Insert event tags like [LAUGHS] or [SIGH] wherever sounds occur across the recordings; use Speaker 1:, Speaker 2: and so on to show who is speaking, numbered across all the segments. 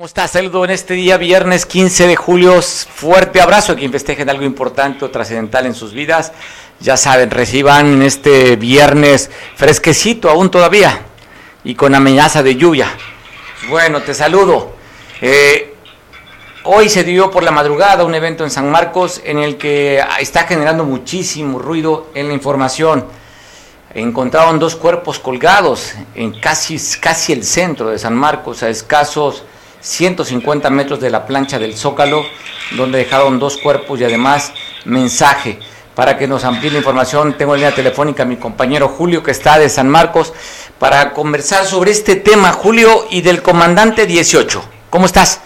Speaker 1: ¿Cómo estás? Saludo en este día, viernes 15 de julio. Fuerte abrazo a quien festejen algo importante o trascendental en sus vidas. Ya saben, reciban este viernes fresquecito aún todavía y con amenaza de lluvia. Bueno, te saludo. Eh, Hoy se dio por la madrugada un evento en San Marcos en el que está generando muchísimo ruido en la información. Encontraron dos cuerpos colgados en casi, casi el centro de San Marcos, a escasos 150 metros de la plancha del Zócalo, donde dejaron dos cuerpos y además mensaje. Para que nos amplíe la información, tengo en línea telefónica a mi compañero Julio, que está de San Marcos, para conversar sobre este tema, Julio, y del comandante 18. ¿Cómo estás?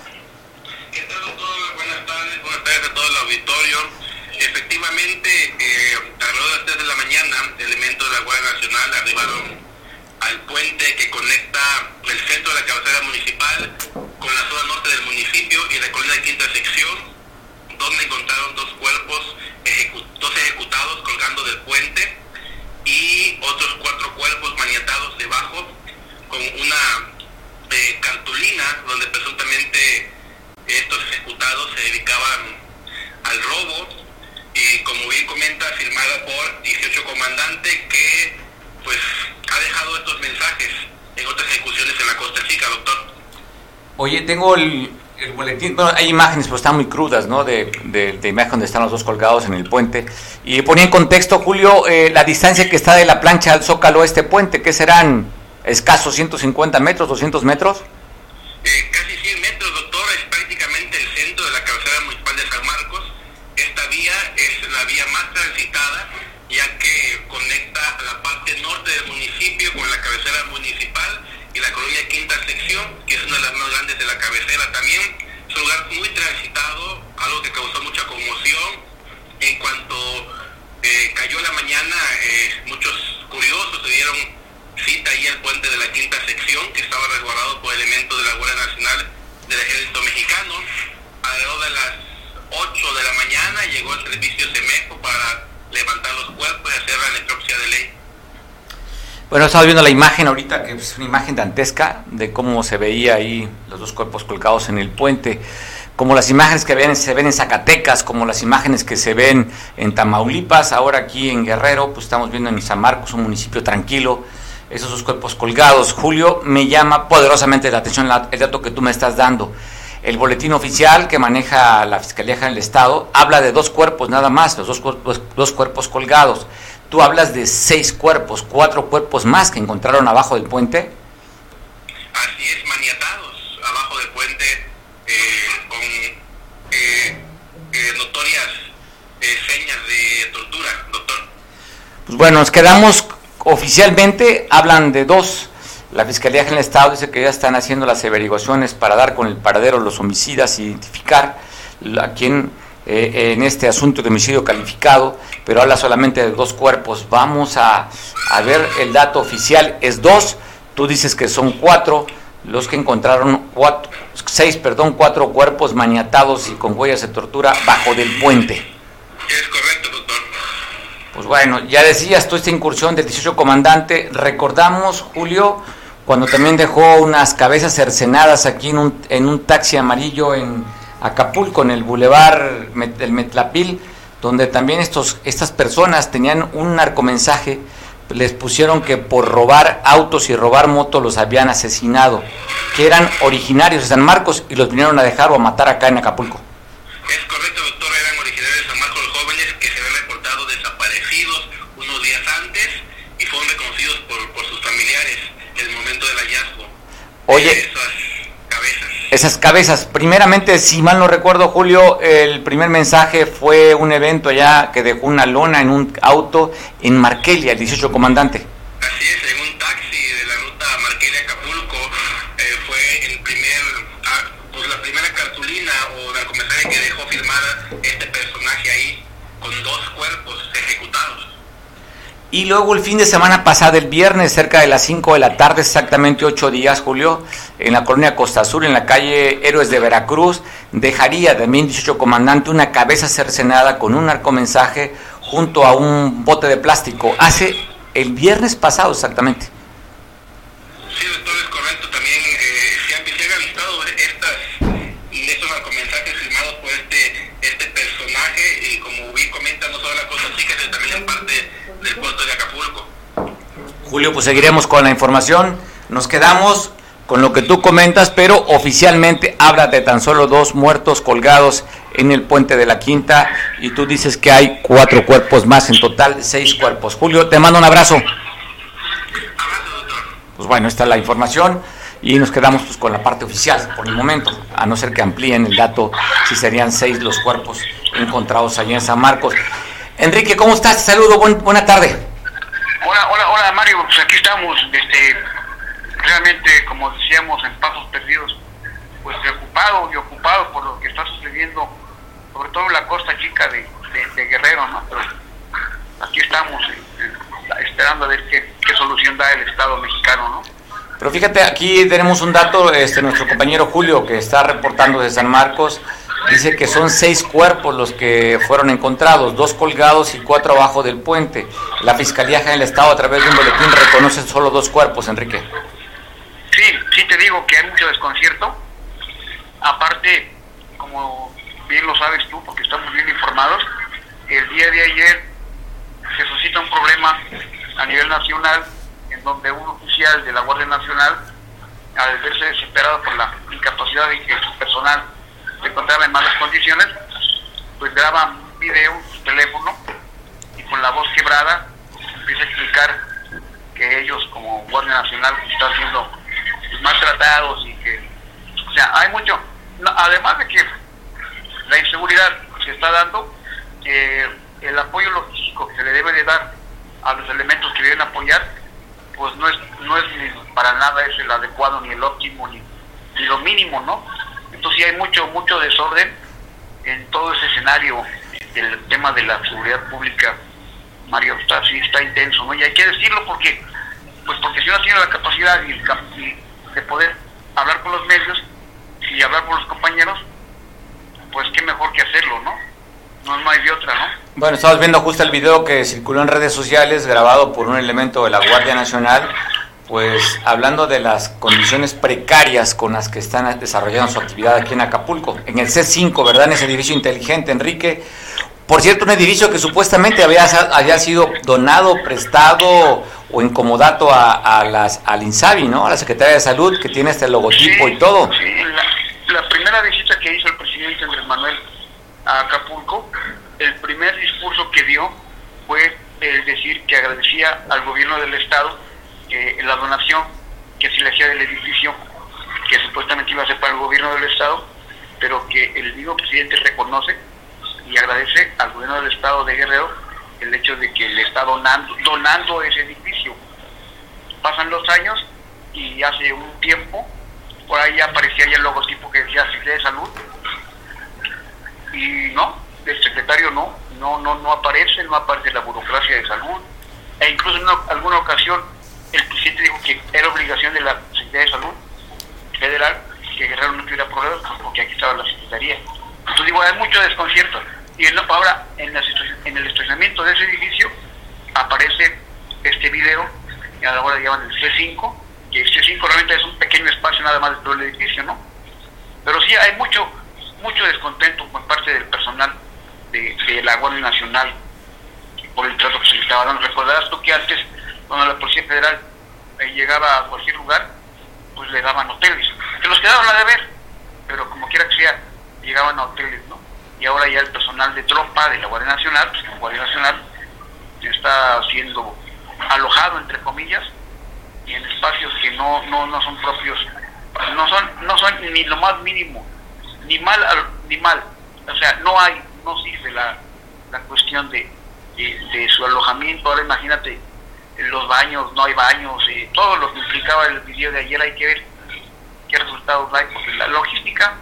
Speaker 2: Que conecta el centro de la cabecera municipal con la zona norte del municipio y la colina quinta sección, donde encontraron dos cuerpos, dos ejecutados colgando del puente y otros cuatro cuerpos maniatados debajo con una eh, cartulina donde presuntamente estos ejecutados se dedicaban al robo y como bien comenta firmada por 18 comandantes que pues ha dejado estos mensajes en otras ejecuciones en la Costa Chica, doctor.
Speaker 1: Oye, tengo el, boletín, bueno, hay imágenes, pero están muy crudas, ¿no? De, de, imagen donde están los dos colgados en el puente. Y ponía en contexto, Julio, eh, la distancia que está de la plancha al zócalo a este puente, ¿qué serán? ¿Escasos 150 metros, 200 metros?
Speaker 2: Eh, casi 100 metros, doctor, es prácticamente el centro de la cabecera municipal de San Marcos. Esta vía es la vía más transitada ya que conecta la parte norte del municipio con la cabecera municipal y la colonia Quinta Sección, que es una de las más grandes de la cabecera también. Es un lugar muy transitado, algo que causó mucha conmoción. En cuanto eh, cayó la mañana, eh, muchos curiosos se dieron cita ahí al puente de la Quinta Sección, que estaba resguardado por elementos de la Guardia Nacional del Ejército Mexicano. Alrededor de las 8 de la mañana llegó el servicio Semejo para levantar los cuerpos y hacer la de ley.
Speaker 1: Bueno, estaba viendo la imagen ahorita, que es una imagen dantesca de cómo se veía ahí los dos cuerpos colgados en el puente, como las imágenes que ven, se ven en Zacatecas, como las imágenes que se ven en Tamaulipas, ahora aquí en Guerrero, pues estamos viendo en San Marcos, un municipio tranquilo, esos dos cuerpos colgados. Julio, me llama poderosamente la atención el dato que tú me estás dando. El boletín oficial que maneja la Fiscalía General del Estado habla de dos cuerpos nada más, los dos cuerpos, dos cuerpos colgados. Tú hablas de seis cuerpos, cuatro cuerpos más que encontraron abajo del puente.
Speaker 2: Así es, maniatados abajo del puente eh, con eh, eh, notorias señas de tortura, doctor.
Speaker 1: Pues bueno, nos quedamos oficialmente, hablan de dos la Fiscalía General del Estado dice que ya están haciendo las averiguaciones para dar con el paradero de los homicidas, identificar a quién eh, en este asunto de homicidio calificado, pero habla solamente de dos cuerpos. Vamos a, ver el dato oficial, es dos, tú dices que son cuatro, los que encontraron cuatro, seis, perdón, cuatro cuerpos maniatados y con huellas de tortura bajo del puente.
Speaker 2: Es correcto, doctor.
Speaker 1: Pues bueno, ya decías tú esta incursión del 18 comandante, recordamos, Julio, cuando también dejó unas cabezas cercenadas aquí en un, en un taxi amarillo en Acapulco, en el bulevar del Metlapil, donde también estos, estas personas tenían un narcomensaje, les pusieron que por robar autos y robar motos los habían asesinado, que eran originarios de San Marcos y los vinieron a dejar o a matar acá en Acapulco.
Speaker 2: Es correcto, doctor, eran originarios de San Marcos los jóvenes que se habían reportado desaparecidos unos días antes y fueron reconocidos por, por sus familiares el momento del hallazgo.
Speaker 1: Oye, esas cabezas. Esas cabezas. Primeramente, si mal no recuerdo, Julio, el primer mensaje fue un evento allá que dejó una lona en un auto en Markelia, el 18 comandante.
Speaker 2: Así es, en un taxi de la ruta Markelia-Acapulco eh, fue el primer, ah, pues la primera filmara este personaje ahí con dos cuerpos ejecutados.
Speaker 1: Y luego el fin de semana pasado, el viernes, cerca de las 5 de la tarde, exactamente 8 días, Julio, en la colonia Costa Sur, en la calle Héroes de Veracruz, dejaría también 18 comandante una cabeza cercenada con un arcomensaje junto a un bote de plástico. Hace el viernes pasado exactamente.
Speaker 2: Sí, doctor, es correcto. También eh, se, han, se han avistado estas, estos arcomensajes firmados por este, este personaje y como bien comenta, no solo la cosa chica, sino también en parte del puerto de Acapulco.
Speaker 1: Julio, pues seguiremos con la información. Nos quedamos con lo que tú comentas, pero oficialmente habla de tan solo dos muertos colgados en el puente de la Quinta y tú dices que hay cuatro cuerpos más, en total seis cuerpos. Julio, te mando un abrazo. Pues bueno, esta es la información y nos quedamos pues con la parte oficial por el momento, a no ser que amplíen el dato si serían seis los cuerpos encontrados allí en San Marcos. Enrique, ¿cómo estás? Saludo, buena tarde.
Speaker 3: Hola, hola, hola Mario, pues aquí estamos, este, realmente como decíamos en pasos perdidos, pues preocupado y ocupado por lo que está sucediendo, sobre todo en la costa chica de, de, Guerrero, ¿no? Pero aquí estamos esperando a ver qué, qué solución da el Estado mexicano, ¿no?
Speaker 1: Pero fíjate, aquí tenemos un dato, este, nuestro compañero Julio, que está reportando de San Marcos, dice que son seis cuerpos los que fueron encontrados, dos colgados y cuatro abajo del puente. La Fiscalía General del Estado, a través de un boletín, reconoce solo dos cuerpos, Enrique.
Speaker 3: Sí, sí te digo que hay mucho desconcierto. Aparte, como bien lo sabes tú, porque estamos bien informados, el día de ayer se suscita un problema a nivel nacional en donde un oficial de la Guardia Nacional, al verse desesperado por la incapacidad de que su personal se encontraba en malas condiciones, pues graba un video su teléfono y con la voz quebrada empieza a explicar que ellos como Guardia Nacional están siendo pues, maltratados y que, o sea, hay mucho, además de que la inseguridad se está dando, eh, el apoyo logístico que se le debe de dar a los elementos que deben apoyar, pues no es, no es para nada es el adecuado, ni el óptimo, ni, ni lo mínimo, ¿no? Entonces hay mucho, mucho desorden en todo ese escenario del tema de la seguridad pública, Mario, está, sí está intenso, ¿no? Y hay que decirlo porque, pues porque si uno tiene la capacidad y, de poder hablar con los medios y hablar con los compañeros, pues qué mejor que hacerlo, ¿no? No, no hay de otra, ¿no?
Speaker 1: Bueno, estamos viendo justo el video que circuló en redes sociales, grabado por un elemento de la Guardia Nacional, pues hablando de las condiciones precarias con las que están desarrollando su actividad aquí en Acapulco, en el C5, ¿verdad? En ese edificio inteligente, Enrique. Por cierto, un edificio que supuestamente había, había sido donado, prestado o incomodato a, las, al INSABI, ¿no? A la Secretaría de Salud, que tiene este logotipo y todo.
Speaker 3: Sí, la, la primera visita que hizo el presidente Andrés Manuel a Acapulco, el primer discurso que dio fue el decir que agradecía al gobierno del Estado que la donación que se le hacía del edificio, que supuestamente iba a ser para el gobierno del Estado, pero que el mismo presidente reconoce y agradece al gobierno del Estado de Guerrero el hecho de que le está donando, donando ese edificio. Pasan los años y hace un tiempo por ahí aparecía ya el logotipo que decía Secretaría de Salud y no, el secretario no, no, no, no aparece, no aparece la burocracia de salud, e incluso en alguna ocasión el presidente dijo que era obligación de la Secretaría de Salud Federal que Guerrero no tuviera problemas porque aquí estaba la Secretaría. Entonces digo, hay mucho desconcierto. Y ahora, en, en el estacionamiento de ese edificio, aparece este video, y ahora llaman el C5, que el C5 realmente es un pequeño espacio nada más dentro del edificio, ¿no? Pero sí hay mucho, mucho descontento por parte del personal de, la Guardia Nacional por el trato que se le estaba dando. Recordarás tú que antes, cuando la Policía Federal eh, llegaba a cualquier lugar, pues le daban hoteles, que los quedaban a deber, pero como quiera que sea, llegaban a hoteles, ¿no? Y ahora ya el personal de tropa de la Guardia Nacional, pues la Guardia Nacional está siendo alojado, entre comillas, y en espacios que no, no, no son propios, no son, no son ni lo más mínimo ni mal ni mal. O sea, no hay, no sirve la, la cuestión de, de, su alojamiento. Ahora imagínate, los baños, no hay baños, eh, todo lo que implicaba el video de ayer hay que ver qué resultados hay, porque la logística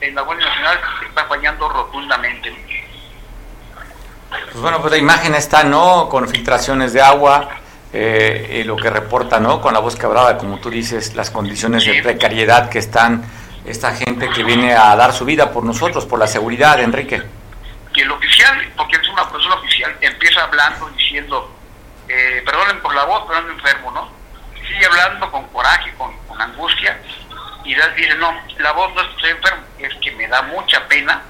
Speaker 3: en la Guardia Nacional está fallando rotundamente.
Speaker 1: Pues bueno, pues la imagen está, ¿no? Con filtraciones de agua, eh, lo que reporta, ¿no? Con la voz quebrada, como tú dices, las condiciones de precariedad que están esta gente que viene a dar su vida por nosotros, por la seguridad, Enrique.
Speaker 3: Y el oficial, porque es una persona oficial, empieza hablando diciendo, eh, perdonen por la voz, pero ando enfermo, ¿no? Sigue hablando con coraje, con, con angustia, y dice, no, la voz no estoy enfermo, es que me da mucha pena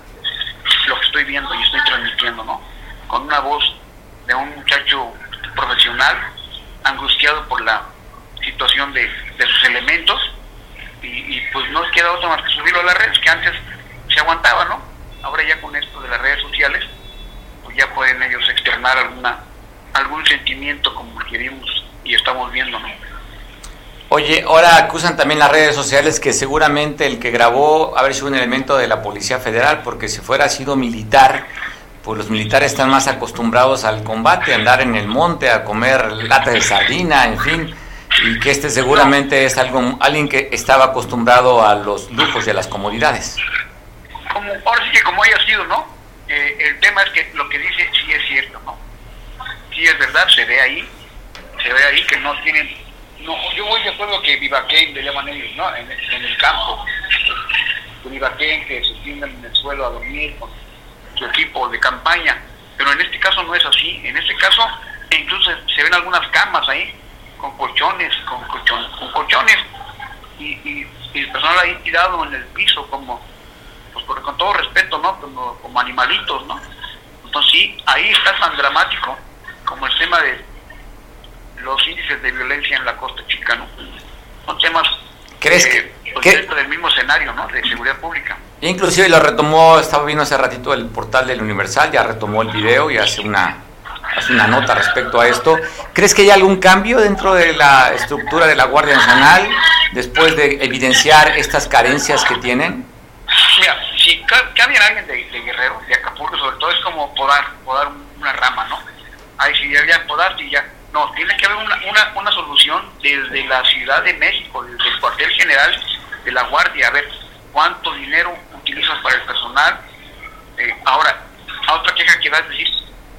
Speaker 3: lo que estoy viendo y estoy transmitiendo, ¿no? Con una voz de un muchacho profesional, angustiado por la situación de, sus elementos, y, pues no queda otra más que subirlo a las redes, que antes se aguantaba, ¿no? Ahora ya con esto de las redes sociales, pues ya pueden ellos externar alguna algún sentimiento como el que vimos y estamos viendo, ¿no?
Speaker 1: Oye, ahora acusan también las redes sociales que seguramente el que grabó haber sido un elemento de la Policía Federal, porque si fuera sido militar, pues los militares están más acostumbrados al combate, a andar en el monte, a comer lata de sardina, en fin, y que este seguramente es algo, alguien que estaba acostumbrado a los lujos y a las comodidades.
Speaker 3: Como, ahora sí que como haya sido, ¿no? Eh, el tema es que lo que dice sí es cierto, ¿no? Sí es verdad, se ve ahí, se ve ahí que no tienen no, yo voy de acuerdo que vivaquén, le llaman ellos, ¿no? En, el campo. Vivaquén, que se tiendan en el suelo a dormir con su equipo de campaña. Pero en este caso no es así. En este caso, incluso se ven algunas camas ahí, con colchones, con colchones, con colchones. Y, el personal ahí tirado en el piso, como, pues con todo respeto, ¿no? Como, como animalitos, ¿no? Entonces sí, ahí está tan dramático como el tema de los índices de violencia en la costa chica, ¿no? Son temas
Speaker 1: ¿Crees que,
Speaker 3: dentro del mismo escenario, ¿no? De seguridad pública.
Speaker 1: Inclusive lo retomó, estaba viendo hace ratito el portal del Universal, ya retomó el video y hace una, hace una nota respecto a esto. ¿Crees que hay algún cambio dentro de la estructura de la Guardia Nacional después de evidenciar estas carencias que tienen?
Speaker 3: Mira, si cambia alguien de, Guerrero, de Acapulco sobre todo, es como podar, podar una rama, ¿no? Ahí si ya, y ya no, tiene que haber una, una, una solución desde la Ciudad de México, desde el cuartel general de la Guardia, a ver cuánto dinero utilizas para el personal. Eh, ahora, a otra queja que va a decir,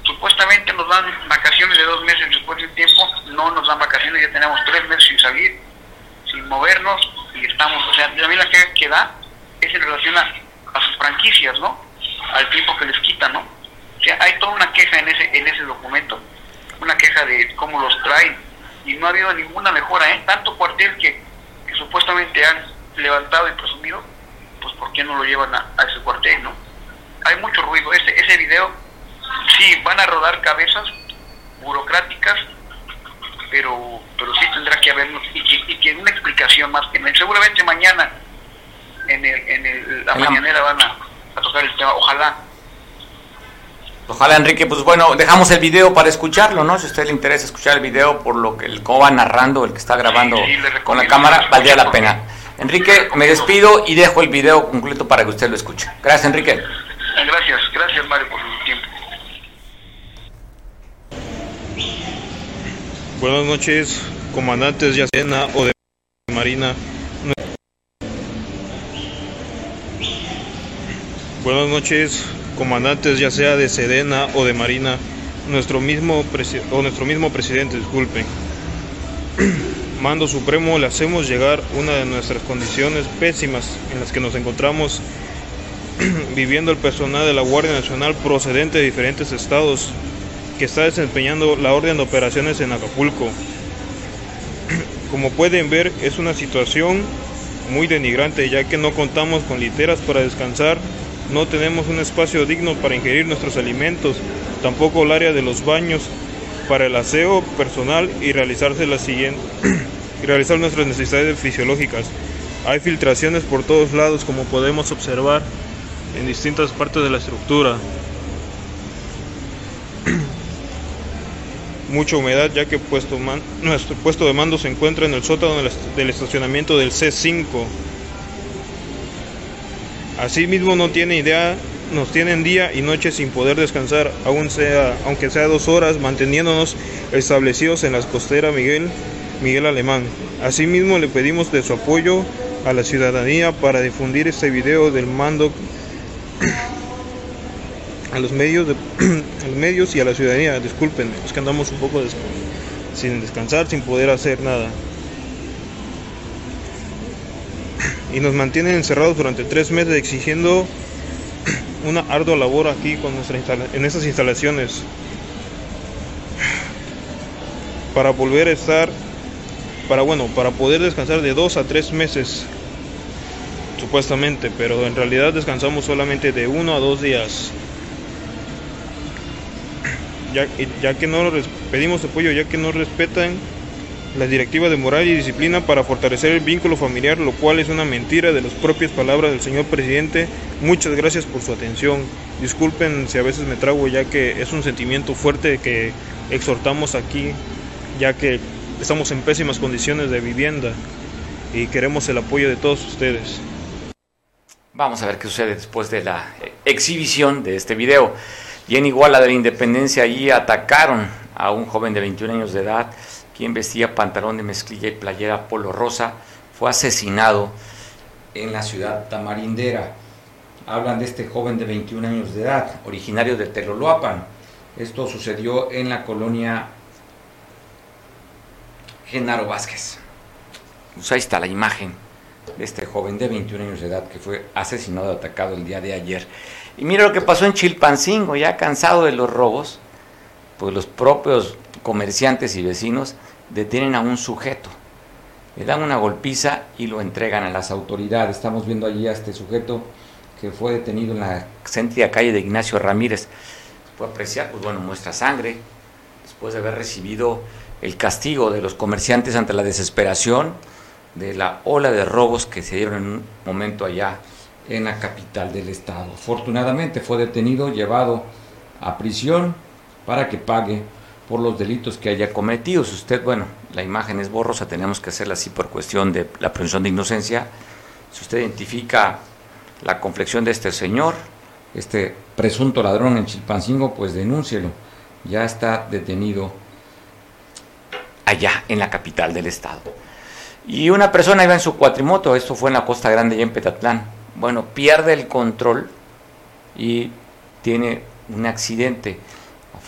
Speaker 3: supuestamente nos dan vacaciones de dos meses después del tiempo, no nos dan vacaciones, ya tenemos tres meses sin salir, sin movernos y estamos, o sea, también la queja que da es en relación a, a sus franquicias, ¿no? Al tiempo que les quitan, ¿no? Hay toda una queja en ese, en ese documento una queja de cómo los traen y no ha habido ninguna mejora, ¿eh? Tanto cuartel que, supuestamente han levantado y presumido, pues ¿por qué no lo llevan a, ese cuartel, no? Hay mucho ruido. Ese, ese video, sí, van a rodar cabezas burocráticas, pero pero sí tendrá que haber y que, y que una explicación más que seguramente mañana en, el, en el, la mañanera van a, a tocar el tema, ojalá
Speaker 1: Ojalá, Enrique, pues bueno, dejamos el video para escucharlo, ¿no? Si a usted le interesa escuchar el video por lo que el cómo va narrando, el que está grabando con la cámara, valdría la pena. Enrique, me despido y dejo el video completo para que usted lo escuche. Gracias, Enrique.
Speaker 3: Gracias, gracias, Mario, por el tiempo.
Speaker 4: Buenas noches, comandantes de Acena o de Marina. Buenas noches, comandantes ya sea de Sedena o de Marina, nuestro mismo o nuestro mismo presidente, disculpen. [CLEARS THROAT] Mando Supremo, le hacemos llegar una de nuestras condiciones pésimas en las que nos encontramos [CLEARS THROAT] viviendo el personal de la Guardia Nacional procedente de diferentes estados que está desempeñando la orden de operaciones en Acapulco. [CLEARS THROAT] Como pueden ver, es una situación muy denigrante ya que no contamos con literas para descansar no tenemos un espacio digno para ingerir nuestros alimentos, tampoco el área de los baños para el aseo personal y realizarse la [CLEARS THROAT] realizar nuestras necesidades fisiológicas. Hay filtraciones por todos lados como podemos observar en distintas partes de la estructura. [CLEARS THROAT] Mucha humedad ya que puesto nuestro puesto de mando se encuentra en el sótano del estacionamiento del C5 Asimismo no tiene idea, nos tienen día y noche sin poder descansar, aún sea, aunque sea dos horas, manteniéndonos establecidos en la costera Miguel, Miguel Alemán. Asimismo le pedimos de su apoyo a la ciudadanía para difundir este video del mando [CLEARS THROAT] a los medios, [CLEARS THROAT] los medios y a la ciudadanía. Disculpen, es que andamos un poco sin descansar, sin poder hacer nada. Y nos mantienen encerrados durante tres meses exigiendo [CLEARS THROAT] una ardua labor aquí con nuestra en estas instalaciones. [SIGHS] Para volver a estar para bueno para poder descansar de dos a tres meses supuestamente pero en realidad descansamos solamente de uno a dos días. [CLEARS THROAT] Ya, ya que no pedimos apoyo ya que no respetan las directivas de moral y disciplina para fortalecer el vínculo familiar, lo cual es una mentira de las propias palabras del señor presidente. Muchas gracias por su atención. Disculpen si a veces me trago, ya que es un sentimiento fuerte que exhortamos aquí, ya que estamos en pésimas condiciones de vivienda y queremos el apoyo de todos ustedes.
Speaker 1: Vamos a ver qué sucede después de la exhibición de este video. Y en Iguala de la Independencia, allí atacaron a un joven de 21 años de edad quien vestía pantalón de mezclilla y playera polo rosa, fue asesinado en la ciudad tamarindera. Hablan de este joven de 21 años de edad, originario de Teloloapan. Esto sucedió en la colonia Genaro Vázquez. Pues ahí está la imagen de este joven de 21 años de edad que fue asesinado, atacado el día de ayer. Y mira lo que pasó en Chilpancingo, ya cansado de los robos, pues los propios comerciantes y vecinos detienen a un sujeto, le dan una golpiza y lo entregan a las autoridades. Estamos viendo allí a este sujeto que fue detenido en la céntrica calle de Ignacio Ramírez. Puede apreciar, pues bueno, muestra sangre, después de haber recibido el castigo de los comerciantes ante la desesperación de la ola de robos que se dieron en un momento allá en la capital del estado. Afortunadamente fue detenido, llevado a prisión para que pague por los delitos que haya cometido. Si usted, bueno, la imagen es borrosa, tenemos que hacerla así por cuestión de la presunción de inocencia. Si usted identifica la complexión de este señor, este presunto ladrón en Chilpancingo, pues denúncielo. Ya está detenido allá en la capital del estado. Y una persona iba en su cuatrimoto, esto fue en la Costa Grande y en Petatlán. Bueno, pierde el control y tiene un accidente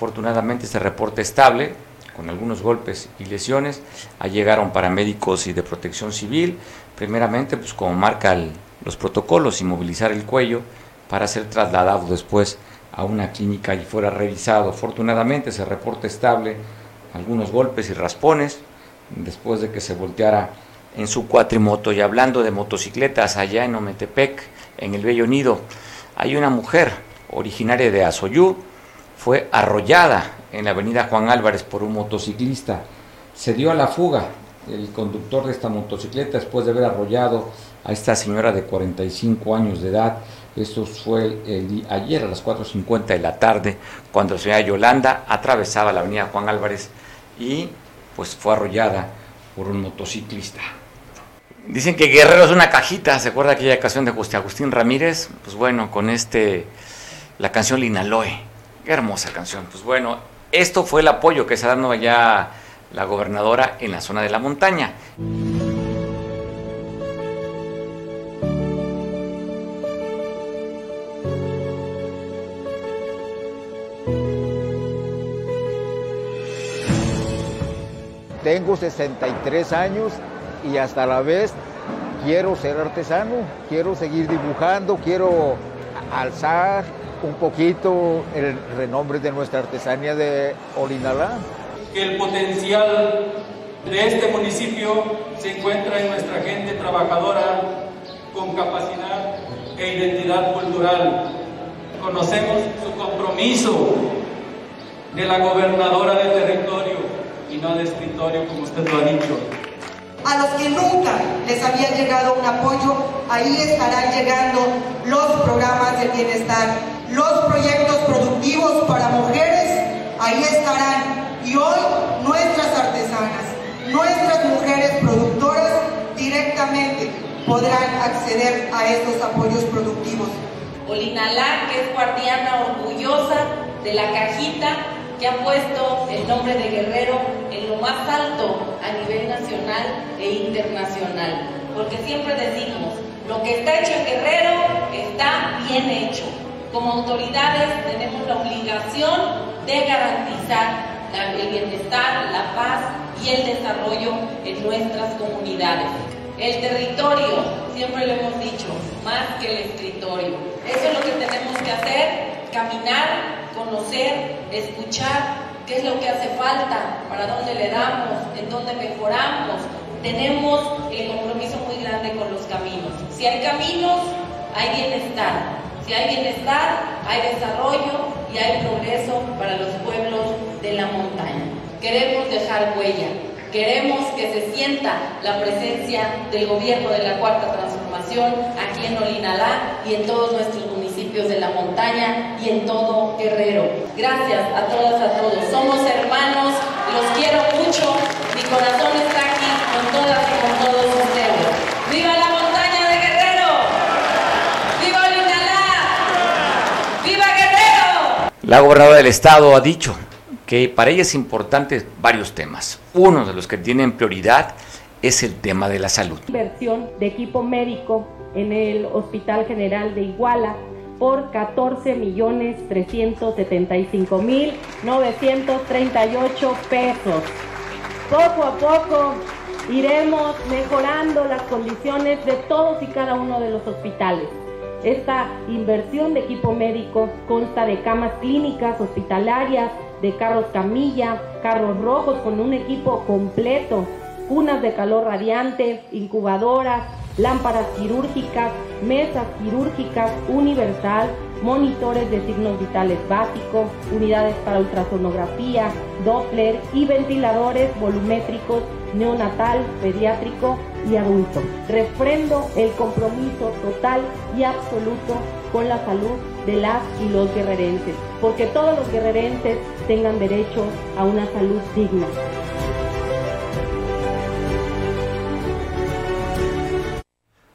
Speaker 1: Afortunadamente este reporte estable, con algunos golpes y lesiones. Ahí llegaron paramédicos y de protección civil. Primeramente, pues como marcan los protocolos, inmovilizar el cuello para ser trasladado después a una clínica y fuera revisado. Afortunadamente ese reporte estable, algunos golpes y raspones, después de que se volteara en su cuatrimoto. Y hablando de motocicletas, allá en Ometepec, en el Bello Nido, hay una mujer originaria de Azoyú, fue arrollada en la avenida Juan Álvarez por un motociclista. Se dio a la fuga el conductor de esta motocicleta después de haber arrollado a esta señora de 45 años de edad. Esto fue ayer a las 4.50 de la tarde, cuando la señora Yolanda atravesaba la avenida Juan Álvarez y pues fue arrollada por un motociclista. Dicen que Guerrero es una cajita, ¿se acuerda aquella ocasión de Agustín Ramírez? Pues bueno, con este, la canción Linaloe Qué hermosa canción. Pues bueno, esto fue el apoyo que ha dado allá la gobernadora en la zona de la montaña.
Speaker 5: Tengo 63 años y hasta la vez quiero ser artesano, quiero seguir dibujando, quiero alzar un poquito el renombre de nuestra artesanía de Olinalá.
Speaker 6: Que el potencial de este municipio se encuentra en nuestra gente trabajadora con capacidad e identidad cultural. Conocemos su compromiso de la gobernadora del territorio y no de escritorio, como usted lo ha dicho.
Speaker 7: A los que nunca les había llegado un apoyo, ahí estarán llegando los programas de bienestar los proyectos productivos para mujeres, ahí estarán. Y hoy nuestras artesanas, nuestras mujeres productoras directamente podrán acceder a estos apoyos productivos.
Speaker 8: Olinalá, que es guardiana orgullosa de la cajita que ha puesto el nombre de Guerrero en lo más alto a nivel nacional e internacional. porque siempre decimos, lo que está hecho en Guerrero está bien hecho. Como autoridades tenemos la obligación de garantizar el bienestar, la paz y el desarrollo en nuestras comunidades. El territorio, siempre lo hemos dicho, más que el escritorio. Eso es lo que tenemos que hacer, caminar, conocer, escuchar qué es lo que hace falta, para dónde le damos, en dónde mejoramos. Tenemos el compromiso muy grande con los caminos. Si hay caminos, hay bienestar. Si hay bienestar, hay desarrollo y hay progreso para los pueblos de la montaña. Queremos dejar huella, queremos que se sienta la presencia del gobierno de la Cuarta Transformación aquí en Olinalá y en todos nuestros municipios de la montaña y en todo Guerrero. Gracias a todas, a todos. Somos hermanos, los quiero mucho, mi corazón está aquí con todas y con todos ustedes. ¡Viva la montaña de Guerrero! ¡Viva Olinalá! ¡Viva Guerrero!
Speaker 1: La gobernadora del estado ha dicho que para ella es importante varios temas. Uno de los que tienen prioridad es el tema de la salud.
Speaker 9: Inversión de equipo médico en el Hospital General de Iguala por 14 millones 375 mil 938 pesos. Poco a poco iremos mejorando las condiciones de todos y cada uno de los hospitales. Esta inversión de equipo médico consta de camas clínicas hospitalarias, de carros camilla, carros rojos con un equipo completo, cunas de calor radiante, incubadoras, lámparas quirúrgicas, mesas quirúrgicas universal, monitores de signos vitales básicos, unidades para ultrasonografía, Doppler y ventiladores volumétricos neonatal, pediátrico y adulto. Refrendo el compromiso total y absoluto con la salud de las y los guerrerenses, porque todos los guerrerenses tengan derecho a una salud digna.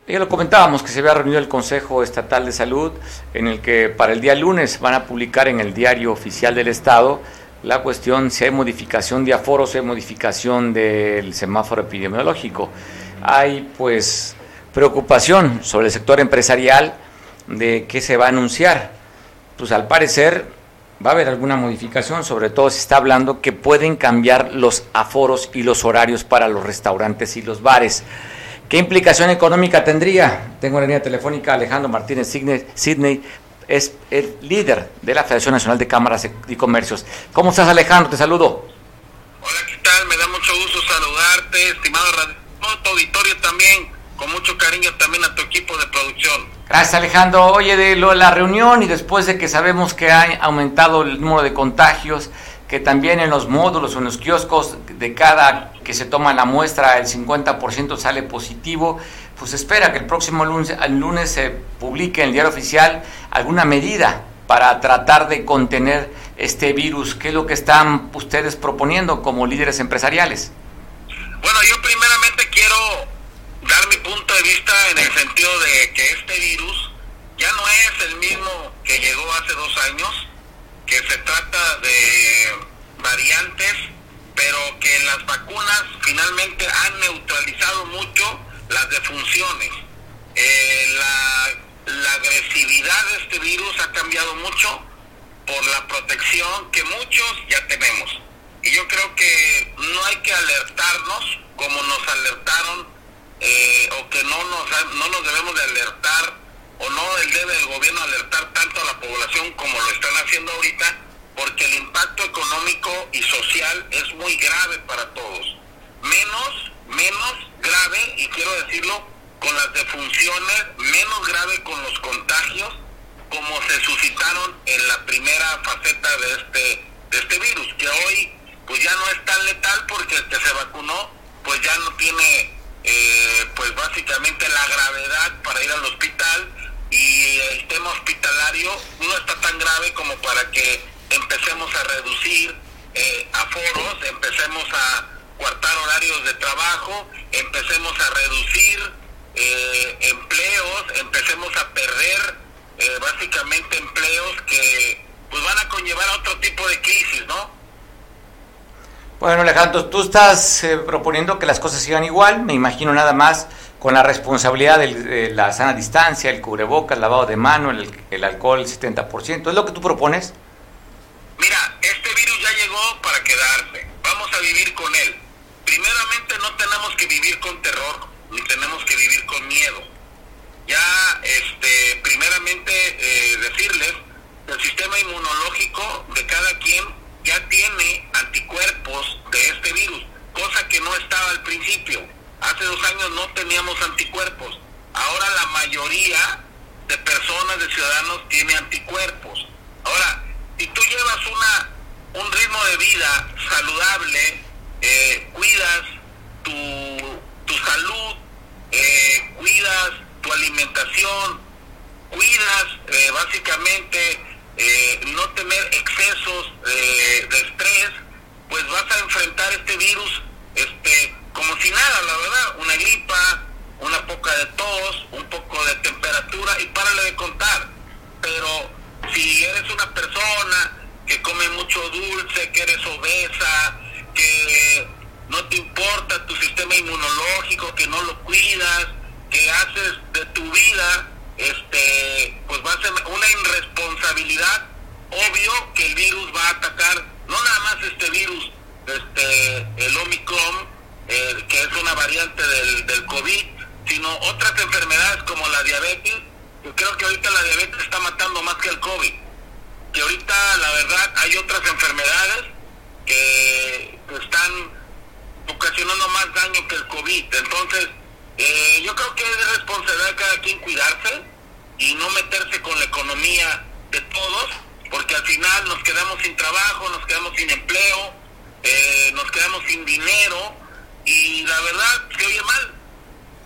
Speaker 1: Ya lo comentábamos que se había reunido el Consejo Estatal de Salud, en el que para el día lunes van a publicar en el diario oficial del Estado la cuestión si hay modificación de aforos, si hay modificación del semáforo epidemiológico. Hay pues preocupación sobre el sector empresarial de qué se va a anunciar. Pues al parecer va a haber alguna modificación, sobre todo se está hablando que pueden cambiar los aforos y los horarios para los restaurantes y los bares. ¿Qué implicación económica tendría? Tengo en la línea telefónica Alejandro Martínez Sidney, es el líder de la Federación Nacional de Cámaras y Comercios. ¿Cómo estás Alejandro? Te saludo.
Speaker 2: Hola, ¿qué tal? Me da mucho gusto saludarte, estimado Radio, tu auditorio también, con mucho cariño también a tu equipo de producción.
Speaker 1: Gracias Alejandro. Oye, de lo, la reunión y después de que sabemos que ha aumentado el número de contagios, que también en los módulos o en los kioscos de cada que se toma la muestra el 50% sale positivo, pues espera que el próximo lunes, lunes se publique en el diario oficial alguna medida para tratar de contener este virus. ¿Qué es lo que están ustedes proponiendo como líderes empresariales?
Speaker 2: Bueno, yo primeramente quiero dar mi punto de vista en el sentido de que este virus ya no es el mismo que llegó hace dos años, que se trata de variantes, pero que las vacunas finalmente han neutralizado mucho las defunciones. Eh, la, agresividad de este virus ha cambiado mucho por la protección que muchos ya tenemos. Y yo creo que no hay que alertarnos como nos alertaron eh, o que no nos, no nos debemos de alertar o no debe el gobierno alertar tanto a la población como lo están haciendo ahorita, porque el impacto económico y social es muy grave para todos. Menos, menos grave, y quiero decirlo, con las defunciones, menos grave con los contagios, como se suscitaron en la primera faceta de este, de este virus, que hoy pues ya no es tan letal porque el que se vacunó pues ya no tiene eh, pues básicamente la gravedad para ir al hospital y el tema hospitalario no está tan grave como para que empecemos a reducir eh, aforos, empecemos a cuartar horarios de trabajo, empecemos a reducir eh, empleos, empecemos a perder eh, básicamente empleos que pues van a conllevar a otro tipo de crisis, ¿no?
Speaker 1: Bueno, Alejandro, tú estás proponiendo que las cosas sigan igual, me imagino nada más con la responsabilidad de la sana distancia, el cubrebocas, el lavado de mano, el, el alcohol, el 70%. ¿Es lo que tú propones?
Speaker 2: Mira, este virus ya llegó para quedarse. Vamos a vivir con él. Primeramente no tenemos que vivir con terror, ni tenemos que vivir con miedo. Ya, este, primeramente eh, decirles, el sistema inmunológico de cada quien ya tiene anticuerpos de este virus, cosa que no estaba al principio. Hace dos años no teníamos anticuerpos. Ahora la mayoría de personas, de ciudadanos, tiene anticuerpos. Ahora, si tú llevas una, un ritmo de vida saludable, eh, cuidas tu, tu salud, eh, cuidas tu alimentación, cuidas eh, básicamente no tener excesos de estrés, pues vas a enfrentar este virus este, como si nada, la verdad, una gripa, una poca de tos, un poco de temperatura y párale de contar. Pero si eres una persona que come mucho dulce, que eres obesa, que no te importa tu sistema inmunológico, que no lo cuidas, que haces de tu vida, este, pues va a ser una irresponsabilidad. Obvio que el virus va a atacar, no nada más este virus, este, el Omicron, eh, que es una variante del, del COVID, sino otras enfermedades como la diabetes, creo que ahorita la diabetes está matando más que el COVID. Que ahorita, la verdad, hay otras enfermedades que están ocasionando más daño que el COVID. Entonces, eh, yo creo que es responsabilidad de cada quien cuidarse y no meterse con la economía de todos, porque al final nos quedamos sin trabajo, nos quedamos sin empleo, eh, nos quedamos sin dinero y la verdad se oye mal,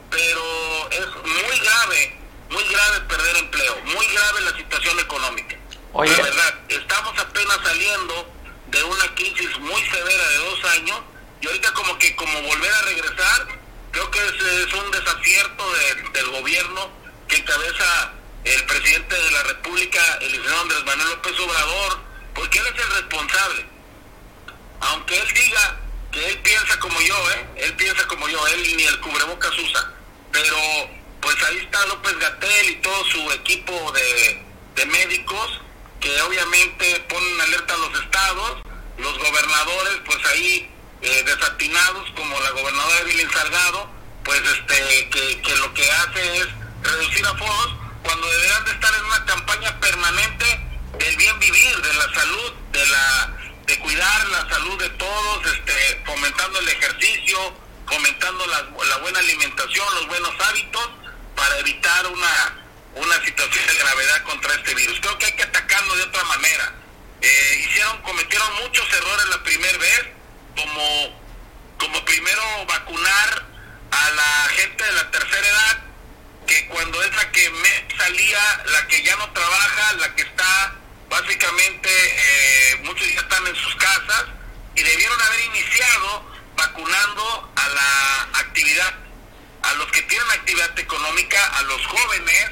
Speaker 2: pero es muy grave muy grave perder empleo, muy grave la situación económica. La verdad, estamos apenas saliendo de una crisis muy severa de dos años y ahorita como que como volver a regresar, creo que es, un desacierto del gobierno que encabeza el presidente de la República, el licenciado Andrés Manuel López Obrador, porque él es el responsable. Aunque él diga que él piensa como yo, ¿eh? él piensa como yo, él ni el cubrebocas usa, pero pues ahí está López Gatel y todo su equipo de, médicos que obviamente ponen alerta a los estados, los gobernadores pues ahí eh, desatinados como la gobernadora Evelyn Salgado, pues este que, lo que hace es reducir a aforos cuando deberán de estar en una campaña permanente del bien vivir, de la salud, de la de cuidar la salud de todos, este fomentando el ejercicio, fomentando la, la buena alimentación, los buenos hábitos para evitar una, una situación de gravedad contra este virus. Creo que hay que atacarlo de otra manera. Eh, hicieron, cometieron muchos errores la primera vez, como, como primero vacunar a la gente de la tercera edad, que cuando es la que me salía, la que ya no trabaja, la que está básicamente, eh, muchos ya están en sus casas, y debieron haber iniciado vacunando a la actividad a los que tienen actividad económica, a los jóvenes,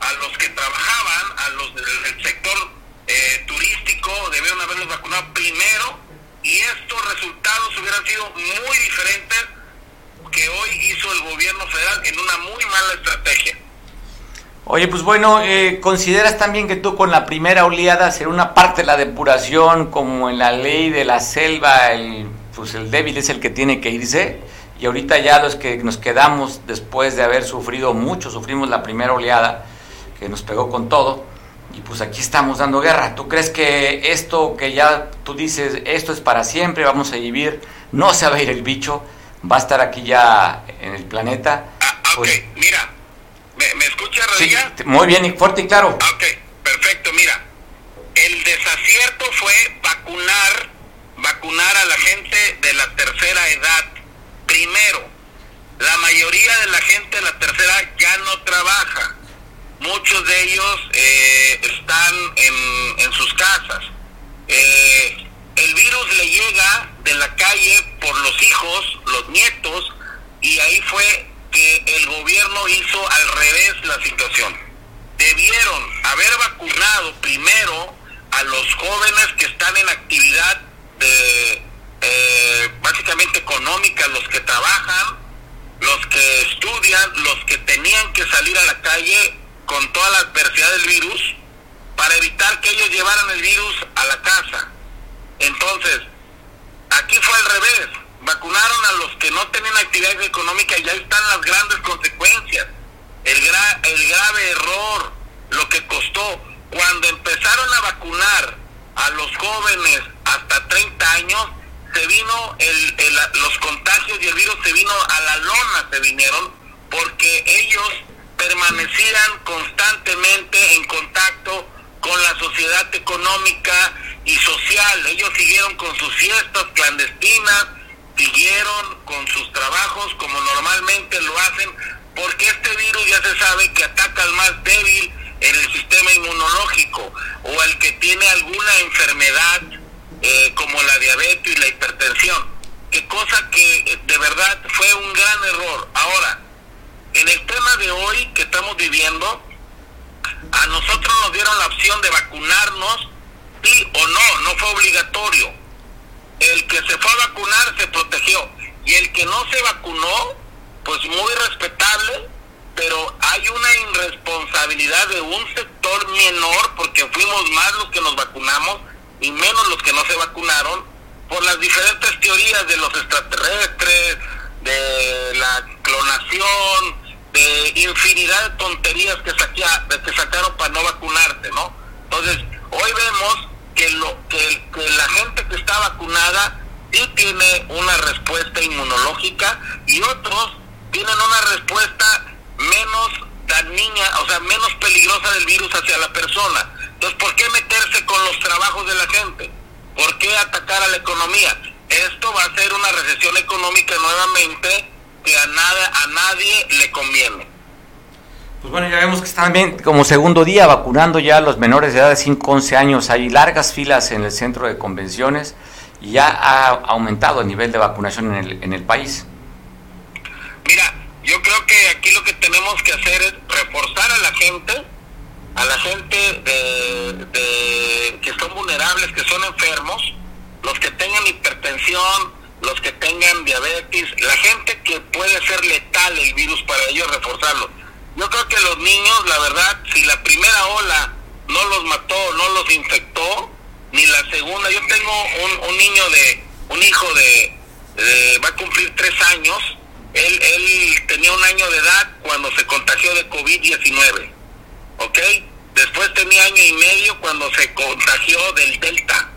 Speaker 2: a los que trabajaban, a los del, sector eh, turístico, debieron haberlos vacunado primero y estos resultados hubieran sido muy diferentes que hoy hizo el gobierno federal en una muy mala estrategia.
Speaker 1: Oye, pues bueno, eh, ¿consideras también que tú con la primera oleada será una parte de la depuración, como en la ley de la selva, el, pues el débil es el que tiene que irse? y ahorita ya los que nos quedamos después de haber sufrido mucho, sufrimos la primera oleada que nos pegó con todo y pues aquí estamos dando guerra. ¿Tú crees que esto que ya tú dices, esto es para siempre, vamos a vivir, no se va a ir el bicho, va a estar aquí ya en el planeta?
Speaker 2: Ah, ok, pues mira, ¿me, escuchas, Rodríguez?
Speaker 1: muy bien y fuerte y claro.
Speaker 2: Ok, perfecto, mira, el desacierto fue vacunar, vacunar a la gente de la tercera edad Primero, la mayoría de la gente de la tercera ya no trabaja. Muchos de ellos eh, están en, sus casas. Eh, el virus le llega de la calle por los hijos, los nietos, y ahí fue que el gobierno hizo al revés la situación. Debieron haber vacunado primero a los jóvenes que están en actividad de, eh, básicamente económica, los que trabajan, los que que estudian, los que tenían que salir a la calle con toda la adversidad del virus para evitar que ellos llevaran el virus a la casa. Entonces, aquí fue al revés. Vacunaron a los que no tenían actividades económicas y ahí están las grandes consecuencias. El, el grave error, lo que costó. Cuando empezaron a vacunar a los jóvenes hasta 30 años, se vino el, los contagios y el virus se vino a la lona, se vinieron, porque ellos permanecían constantemente en contacto con la sociedad económica y social. Ellos siguieron con sus fiestas clandestinas, siguieron con sus trabajos como normalmente lo hacen, porque este virus ya se sabe que ataca al más débil en el sistema inmunológico o al que tiene alguna enfermedad eh, como la diabetes y la hipertensión. Que cosa que de verdad fue un gran error. Ahora, en el tema de hoy que estamos viviendo, a nosotros nos dieron la opción de vacunarnos, sí o no, no fue obligatorio. El que se fue a vacunar se protegió y el que no se vacunó, pues muy respetable, pero hay una irresponsabilidad de un sector menor, porque fuimos más los que nos vacunamos y menos los que no se vacunaron, por las diferentes teorías de los extraterrestres, de la clonación, de infinidad de tonterías que, saquea, que sacaron para no vacunarse, ¿no? Entonces, hoy vemos que, lo, que, que la gente que está vacunada sí tiene una respuesta inmunológica y otros tienen una respuesta menos dañina, o sea, menos peligrosa del virus hacia la persona. Entonces, ¿por qué meterse con los trabajos de la gente? ¿Por qué atacar a la economía? Esto va a ser una recesión económica nuevamente que a nada a nadie le conviene.
Speaker 1: Pues bueno, ya vemos que están bien como segundo día vacunando ya a los menores de edad de 5 11 años. Hay largas filas en el centro de convenciones y ya ha aumentado el nivel de vacunación en el, en el país.
Speaker 2: Mira, yo creo que aquí lo que tenemos que hacer es reforzar a la gente, a la gente de, que son vulnerables, que son enfermos, los que tengan hipertensión, los que tengan diabetes, la gente que puede ser letal el virus para ellos reforzarlo. Yo creo que los niños, la verdad, si la primera ola no los mató, no los infectó, ni la segunda, yo tengo un, un niño de, un hijo de, va a cumplir tres años, él, él tenía un año de edad cuando se contagió de COVID-19, ¿ok? Después tenía año y medio cuando se contagió del Delta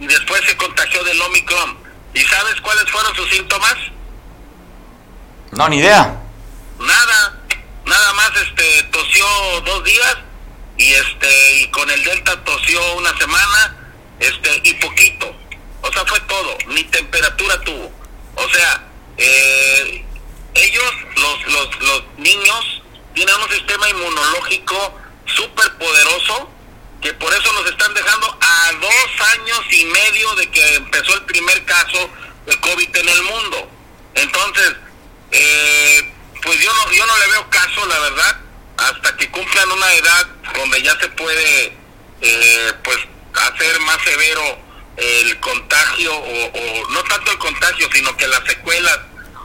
Speaker 2: y después se contagió del Omicron. ¿Y sabes cuáles fueron sus síntomas?
Speaker 1: No, ni idea.
Speaker 2: Nada, nada más este tosió dos días y este y con el Delta tosió una semana, este y poquito. O sea, fue todo, ni temperatura tuvo. O sea, eh, ellos, los, los, los niños, tienen un sistema inmunológico súper poderoso que por eso nos están dejando a dos años y medio de que empezó el primer caso de COVID en el mundo. Entonces, eh, pues yo no, yo no le veo caso, la verdad, hasta que cumplan una edad donde ya se puede, eh, pues, hacer más severo el contagio, o, no tanto el contagio, sino que las secuelas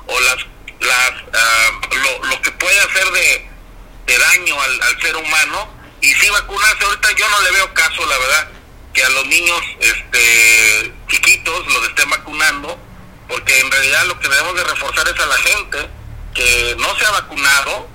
Speaker 2: o las, las ah, lo, lo, que puede hacer de, daño al ser humano, y si vacunarse. Ahorita yo no le veo caso la verdad que a los niños este chiquitos los estén vacunando porque en realidad lo que debemos de reforzar es a la gente que no se ha vacunado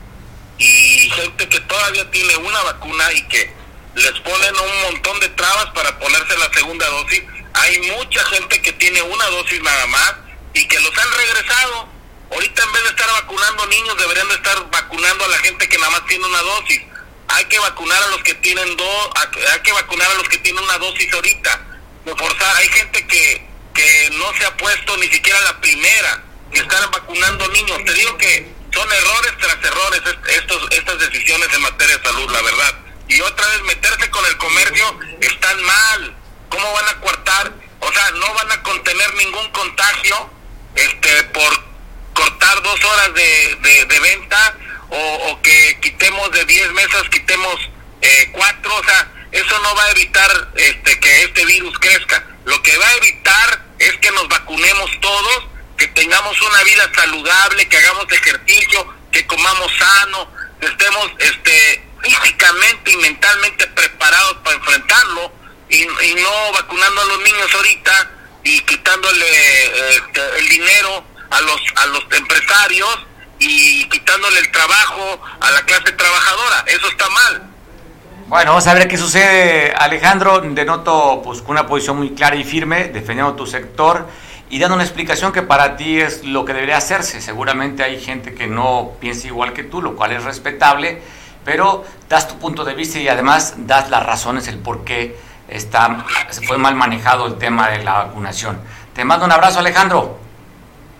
Speaker 2: y gente que todavía tiene una vacuna y que les ponen un montón de trabas para ponerse la segunda dosis. Hay mucha gente que tiene una dosis nada más y que los han regresado. Ahorita en vez de estar vacunando niños deberían de estar vacunando a la gente que nada más tiene una dosis hay que vacunar a los que tienen dos, hay que vacunar a los que tienen una dosis ahorita, hay gente que, que no se ha puesto ni siquiera la primera, y están vacunando niños, te digo que son errores tras errores estos, estas decisiones en materia de salud, la verdad, y otra vez meterse con el comercio están mal, ¿cómo van a cortar? O sea, no van a contener ningún contagio este por cortar dos horas de, de, venta o, que quitemos de 10 mesas, quitemos eh, 4, o sea, eso no va a evitar este, que este virus crezca. Lo que va a evitar es que nos vacunemos todos que tengamos una vida saludable, que hagamos ejercicio, que comamos sano, que estemos este, físicamente y mentalmente preparados para enfrentarlo y, no vacunando a los niños ahorita y quitándole este, el dinero a los a los empresarios y quitándole el trabajo a la clase trabajadora. Eso está mal.
Speaker 1: Bueno, vamos a ver qué sucede, Alejandro. Denoto pues, una posición muy clara y firme, defendiendo tu sector y dando una explicación que para ti es lo que debería hacerse. Seguramente hay gente que no piensa igual que tú, lo cual es respetable, pero das tu punto de vista y además das las razones, el por qué está, se fue mal manejado el tema de la vacunación. Te mando un abrazo, Alejandro.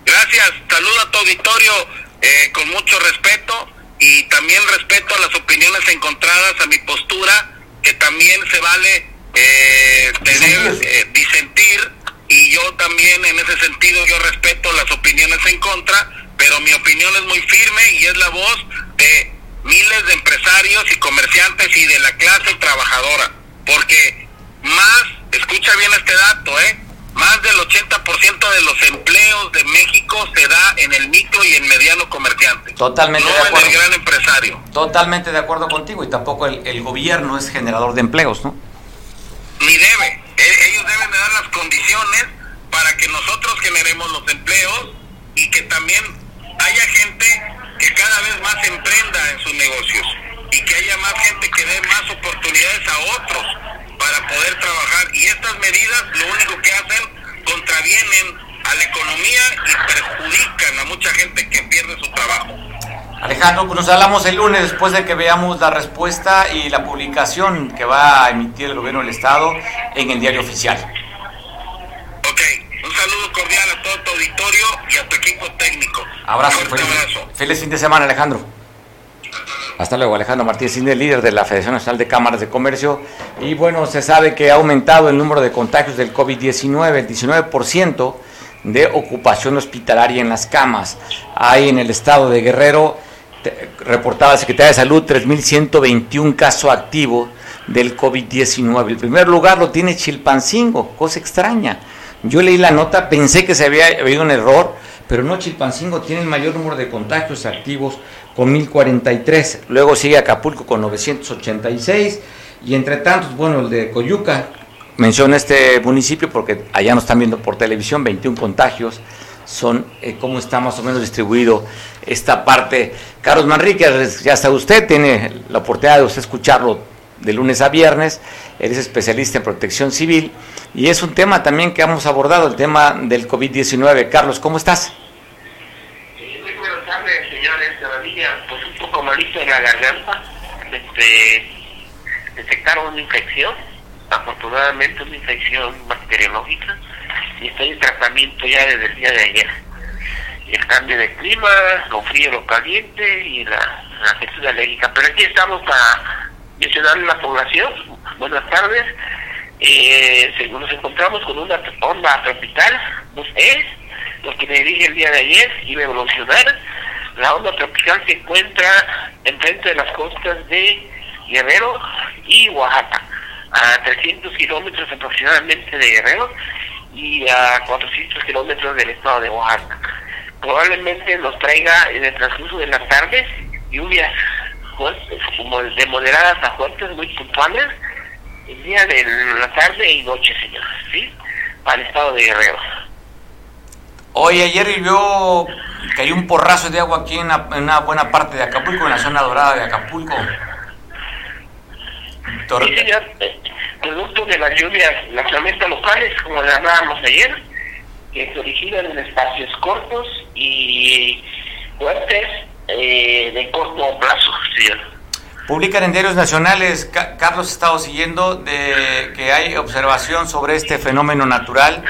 Speaker 2: Gracias, saludo a tu auditorio eh, con mucho respeto y también respeto a las opiniones encontradas, a mi postura, que también se vale eh, tener, eh, disentir, y yo también en ese sentido yo respeto las opiniones en contra, pero mi opinión es muy firme y es la voz de miles de empresarios y comerciantes y de la clase trabajadora, porque más, escucha bien este dato, ¿eh? Más del 80% de los empleos de México se da en el micro y en mediano comerciante.
Speaker 1: Totalmente
Speaker 2: no
Speaker 1: de acuerdo.
Speaker 2: en el gran empresario.
Speaker 1: Totalmente de acuerdo contigo y tampoco el, el gobierno es generador de empleos, ¿no?
Speaker 2: Ni debe. E- ellos deben de dar las condiciones para que nosotros generemos los empleos y que también haya gente que cada vez más emprenda en sus negocios y que haya más gente que dé más oportunidades a otros para poder trabajar. Y estas medidas lo único que hacen contravienen a la economía y perjudican a mucha gente que pierde su trabajo.
Speaker 1: Alejandro, pues nos hablamos el lunes después de que veamos la respuesta y la publicación que va a emitir el gobierno del Estado en el diario oficial.
Speaker 2: Ok, un saludo cordial a todo tu auditorio y a tu equipo técnico.
Speaker 1: Abrazo, feliz,
Speaker 2: abrazo.
Speaker 1: feliz fin de semana, Alejandro. Hasta luego, Alejandro Martínez líder de la Federación Nacional de Cámaras de Comercio. Y bueno, se sabe que ha aumentado el número de contagios del COVID-19, el 19% de ocupación hospitalaria en las camas. Hay en el estado de Guerrero, reportaba la Secretaría de Salud, 3.121 casos activos del COVID-19. El primer lugar lo tiene Chilpancingo, cosa extraña. Yo leí la nota, pensé que se había habido un error, pero no, Chilpancingo tiene el mayor número de contagios activos con 1043. Luego sigue Acapulco con 986. Y entre tantos, bueno, el de Coyuca, menciono este municipio porque allá nos están viendo por televisión, 21 contagios. Son eh, cómo está más o menos distribuido esta parte. Carlos Manríquez, ya está usted, tiene la oportunidad de usted escucharlo de lunes a viernes. Él es especialista en protección civil y es un tema también que hemos abordado, el tema del COVID-19. Carlos, ¿cómo estás?
Speaker 10: Muy buenas tardes, señores Radilla. Pues un poco malito en la garganta. Este, detectaron una infección, afortunadamente una infección bacteriológica, y estoy en tratamiento ya desde el día de ayer. El cambio de clima, con frío lo caliente y la, la alérgica. Pero aquí estamos para mencionarle a la población. Buenas tardes. Eh, nos encontramos con una onda tropical, pues es lo que le dije el día de ayer, iba a evolucionar. La onda tropical se encuentra enfrente de las costas de Guerrero y Oaxaca, a 300 kilómetros aproximadamente de Guerrero y a 400 kilómetros del estado de Oaxaca. Probablemente nos traiga en el transcurso de las tardes lluvias fuertes, como de moderadas a fuertes, muy puntuales, el día de la tarde y noche, señores, ¿sí? Para el estado de Guerrero.
Speaker 1: Hoy ayer llovió, cayó un porrazo de agua aquí en una, en una buena parte de Acapulco, en la zona dorada de Acapulco. Tor-
Speaker 10: Sí, señor. Eh, Producto de las lluvias, las tormentas locales, como le hablábamos ayer, que se originan en espacios cortos y fuertes eh, de corto plazo, señor.
Speaker 1: Publican en diarios nacionales, Ca- Carlos estado siguiendo, de que hay observación sobre este fenómeno natural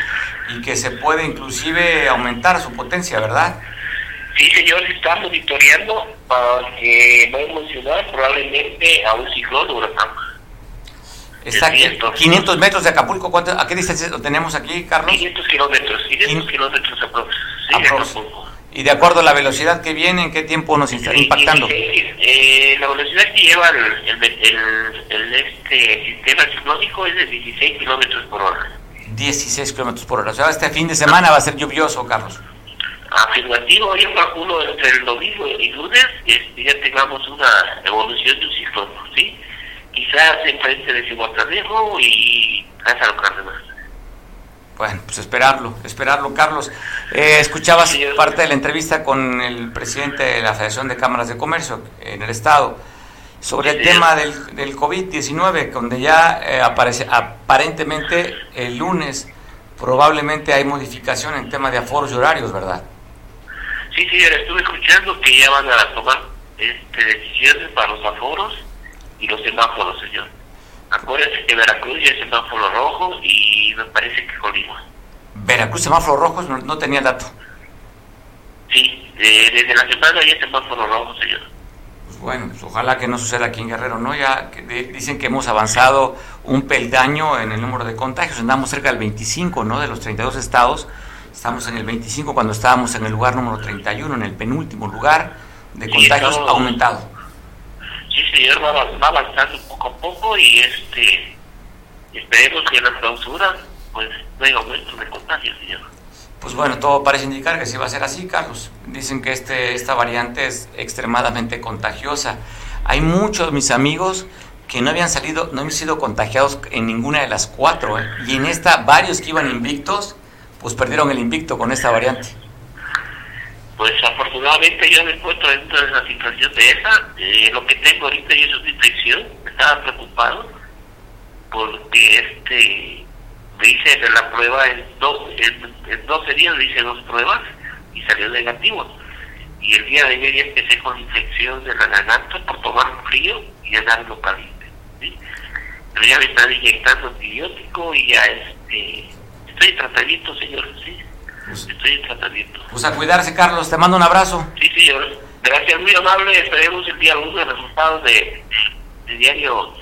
Speaker 1: y que se puede inclusive aumentar su potencia, ¿verdad?
Speaker 10: Sí, señor, se está monitoreando porque va a evolucionar probablemente a un ciclón huracán.
Speaker 1: Está aquí,
Speaker 10: 500.
Speaker 1: 500 metros de Acapulco, ¿cuánto- ¿a qué distancia lo tenemos aquí, Carlos?
Speaker 10: 500 kilómetros, 500 kilómetros aprox. Sí.
Speaker 1: Y de acuerdo a la velocidad que viene, ¿en qué tiempo nos está impactando?
Speaker 10: Eh, la velocidad que lleva el, el, el- el, este sistema ciclónico es de 16 kilómetros por hora.
Speaker 1: 16 kilómetros por hora. O sea, este fin de semana va a ser lluvioso, Carlos.
Speaker 10: afirmativo, yo calculo entre el domingo y lunes este, ya tengamos una evolución de un ciclón, ¿sí? Quizás enfrente de Cihuatanejo y Lázaro Cárdenas.
Speaker 1: Bueno, pues esperarlo, esperarlo, Carlos. Eh, escuchabas parte de la entrevista con el presidente de la Federación de Cámaras de Comercio en el Estado sobre el tema del, del COVID-19, donde ya eh, aparece aparentemente el lunes probablemente hay modificación en tema de aforos y horarios, ¿verdad?
Speaker 10: Sí, sí, estuve escuchando que ya van a tomar este, decisiones para los aforos y los semáforos, señor. Acuérdense que Veracruz ya es semáforo rojo y me parece que Colima.
Speaker 1: Veracruz, semáforo rojo, no, tenía dato.
Speaker 10: Sí, desde la semana ya semáforo rojo, señor.
Speaker 1: Pues bueno, pues ojalá que no suceda aquí en Guerrero, ¿no? Ya dicen que hemos avanzado un peldaño en el número de contagios, andamos cerca del 25, ¿no? De los 32 estados, estamos en el 25 cuando estábamos en el lugar número 31, en el penúltimo lugar de contagios aumentado.
Speaker 10: Sí, señor, va, avanzando poco a poco y este esperemos que en la clausura pues no haya aumento de contagios, señor.
Speaker 1: Pues bueno, todo parece indicar que sí va a ser así, Carlos. Dicen que este, esta variante es extremadamente contagiosa. Hay muchos de mis amigos que no habían salido, no habían sido contagiados en ninguna de las cuatro. ¿eh? Y en esta, varios que iban invictos, pues perdieron el invicto con esta variante.
Speaker 10: Pues afortunadamente yo me encuentro dentro de esa situación de esa. Eh, lo que tengo ahorita es una infección. Estaba preocupado porque este me hice la prueba en, en, 12 días, me hice dos pruebas y salió negativo. Y el día de ayer ya empecé con infección de la garganta por tomar frío y andarlo caliente. ¿sí? Pero ya me están inyectando antibiótico y ya este, estoy en tratamiento, señor. ¿sí? Pues, estoy en tratamiento.
Speaker 1: Pues a cuidarse, Carlos. Te mando un abrazo.
Speaker 10: Sí, señor. Gracias, muy amable. Esperemos el día 1 los resultados de, de diario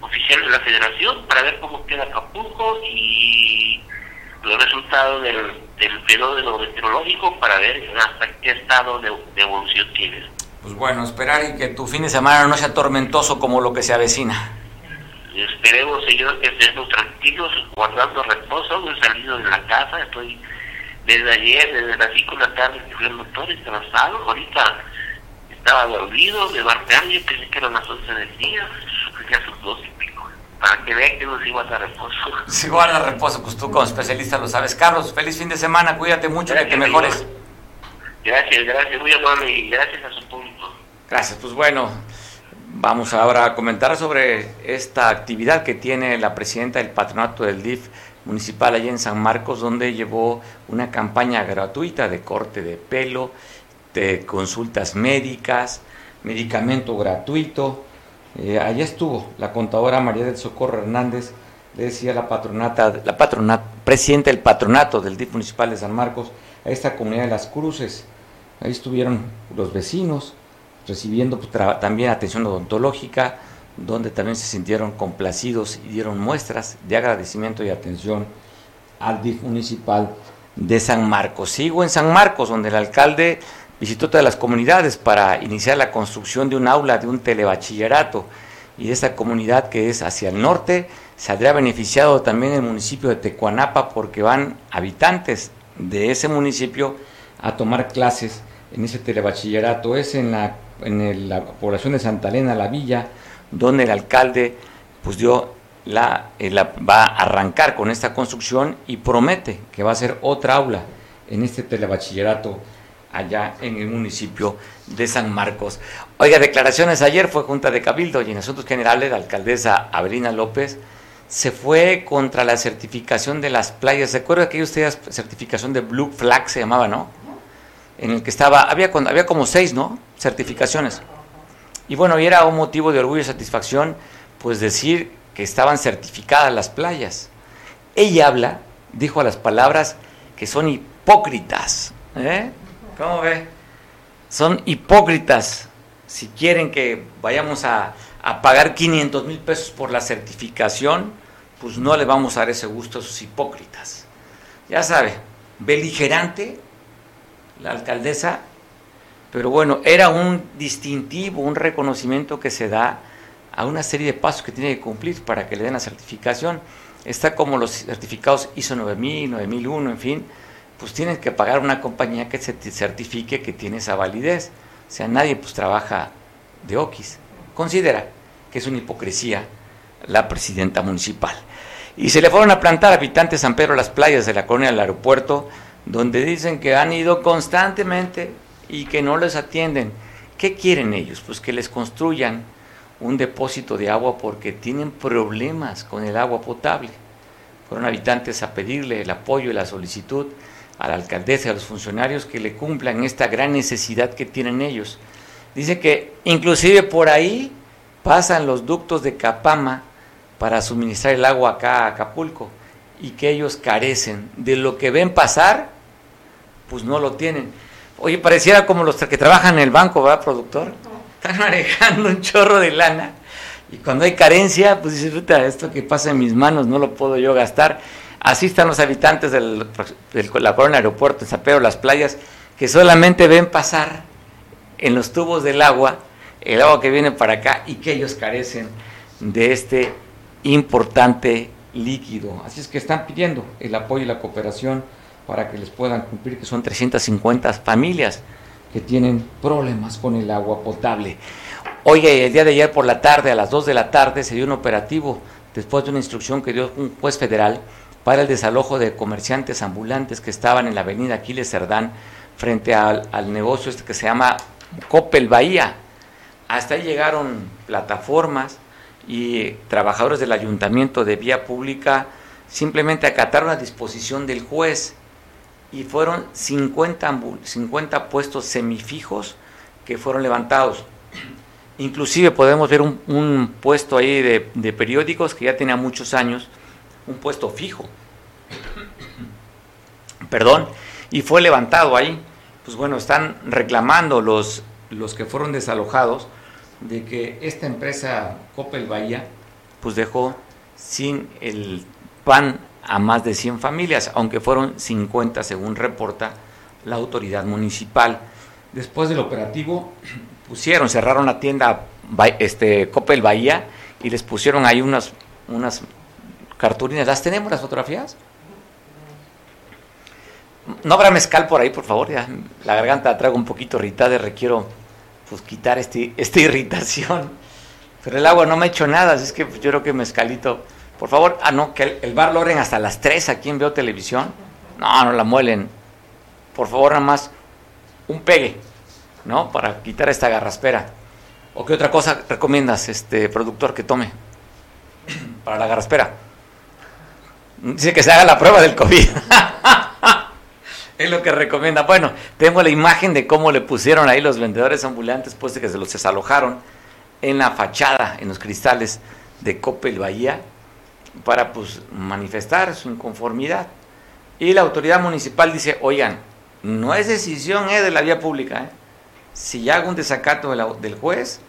Speaker 10: oficial de la federación para ver cómo queda Acapulco y los resultados del, del fenómeno meteorológico para ver hasta qué estado de, evolución tienes.
Speaker 1: Pues bueno, esperar y que tu fin de semana no sea tormentoso como lo que se avecina.
Speaker 10: Esperemos, señor, que estemos tranquilos, guardando reposo. No he salido de la casa, estoy desde ayer, desde las 5 de la tarde que fui al doctor, estresado. Ahorita estaba dormido, me marqué alguien, pensé que eran las 11 del día, ya sus 12 y pico. Para que vean que no se guarda reposo. [LAUGHS]
Speaker 1: Si guarda reposo, pues tú como especialista lo sabes. Carlos, feliz fin de semana, cuídate mucho, que te mejores.
Speaker 10: Gracias, gracias, muy amable y gracias a su público.
Speaker 1: Gracias, pues bueno, vamos ahora a comentar sobre esta actividad que tiene la presidenta del patronato del DIF municipal allí en San Marcos, donde llevó una campaña gratuita de corte de pelo, de consultas médicas, medicamento gratuito. Eh, allá estuvo la contadora María del Socorro Hernández, le decía la patronata, la patronata, presidenta del patronato del DIF municipal de San Marcos, a esta comunidad de las cruces. Ahí estuvieron los vecinos recibiendo pues, también atención odontológica, donde también se sintieron complacidos y dieron muestras de agradecimiento y atención al DIF municipal de San Marcos. Sigo en San Marcos, donde el alcalde visitó todas las comunidades para iniciar la construcción de un aula de un telebachillerato y de esta comunidad que es hacia el norte saldrá beneficiado también el municipio de Tecuanapa porque van habitantes de ese municipio a tomar clases en ese telebachillerato. Es en la, en la población de Santa Elena, la villa, donde el alcalde pues dio la, eh, la, va a arrancar con esta construcción y promete que va a ser otra aula en este telebachillerato allá en el municipio de San Marcos. Oiga, declaraciones ayer fue Junta de Cabildo y en Asuntos Generales la alcaldesa Avelina López se fue contra la certificación de las playas. ¿Se acuerda que usted certificación de Blue Flag se llamaba, no? En el que estaba, había, había como seis, ¿no? Certificaciones. Y bueno, y era un motivo de orgullo y satisfacción, pues decir que estaban certificadas las playas. Ella habla, dijo a las palabras que son hipócritas. ¿eh? ¿Cómo ve? Son hipócritas si quieren que vayamos a, a pagar 500 mil pesos por la certificación, pues no le vamos a dar ese gusto a esos hipócritas. Ya sabe, beligerante la alcaldesa pero bueno, era un distintivo, un reconocimiento que se da a una serie de pasos que tiene que cumplir para que le den la certificación. Está como los certificados ISO 9000, 9001, en fin, pues tienes que pagar una compañía que se certifique que tiene esa validez. O sea, nadie pues trabaja de Oquis. Considera que es una hipocresía la presidenta municipal. Y se le fueron a plantar habitantes de San Pedro las playas de la colonia del aeropuerto, donde dicen que han ido constantemente y que no les atienden. ¿Qué quieren ellos? Pues que les construyan un depósito de agua porque tienen problemas con el agua potable. Fueron habitantes a pedirle el apoyo y la solicitud a la alcaldesa a los funcionarios que le cumplan esta gran necesidad que tienen ellos. Dice que inclusive por ahí pasan los ductos de Capama para suministrar el agua acá a Acapulco y que ellos carecen de lo que ven pasar, pues no lo tienen. Oye, pareciera como los que trabajan en el banco, ¿verdad, productor? Están [LAUGHS] manejando un chorro de lana y cuando hay carencia, pues dice, esto que pasa en mis manos no lo puedo yo gastar. Así están los habitantes de la colonia aeropuerto, en San las playas, que solamente ven pasar en los tubos del agua el agua que viene para acá y que ellos carecen de este importante líquido. Así es que están pidiendo el apoyo y la cooperación para que les puedan cumplir, que son 350 familias que tienen problemas con el agua potable. Hoy, el día de ayer por la tarde, a las 2 de la tarde, se dio un operativo después de una instrucción que dio un juez federal para el desalojo de comerciantes ambulantes que estaban en la avenida Aquiles Cerdán frente al, al negocio este que se llama Coppel Bahía. Hasta ahí llegaron plataformas, y trabajadores del ayuntamiento de vía pública simplemente acataron la disposición del juez y fueron 50, 50 puestos semifijos que fueron levantados. Inclusive podemos ver un, puesto ahí de, de, periódicos que ya tenía muchos años, un puesto fijo. Perdón, y fue levantado ahí. Pues bueno, están reclamando los, los que fueron desalojados de que esta empresa Coppel Bahía pues dejó sin el pan a más de 100 familias, aunque fueron 50 según reporta la autoridad municipal. Después del operativo pusieron, cerraron la tienda este, Coppel Bahía y les pusieron ahí unas, unas cartulinas. ¿Las tenemos las fotografías? No habrá mezcal por ahí, por favor. Ya la garganta traigo un poquito irritada y requiero pues quitar este, esta irritación. Pero el agua no me ha hecho nada, así es que yo creo que mezcalito. Por favor, ah, no, que el, bar lo hasta las 3 aquí en Veo Televisión. No, no la muelen. Por favor, nada más un pegue, ¿no? Para quitar esta garraspera. ¿O qué otra cosa recomiendas, este productor, que tome para la garraspera? Dice que se haga la prueba del COVID. [LAUGHS] Es lo que recomienda. Bueno, tengo la imagen de cómo le pusieron ahí los vendedores ambulantes, pues de que se los desalojaron en la fachada, en los cristales de Coppel Bahía, para pues manifestar su inconformidad. Y la autoridad municipal dice, oigan, no es decisión eh, de la vía pública. Eh. Si hago un desacato del juez,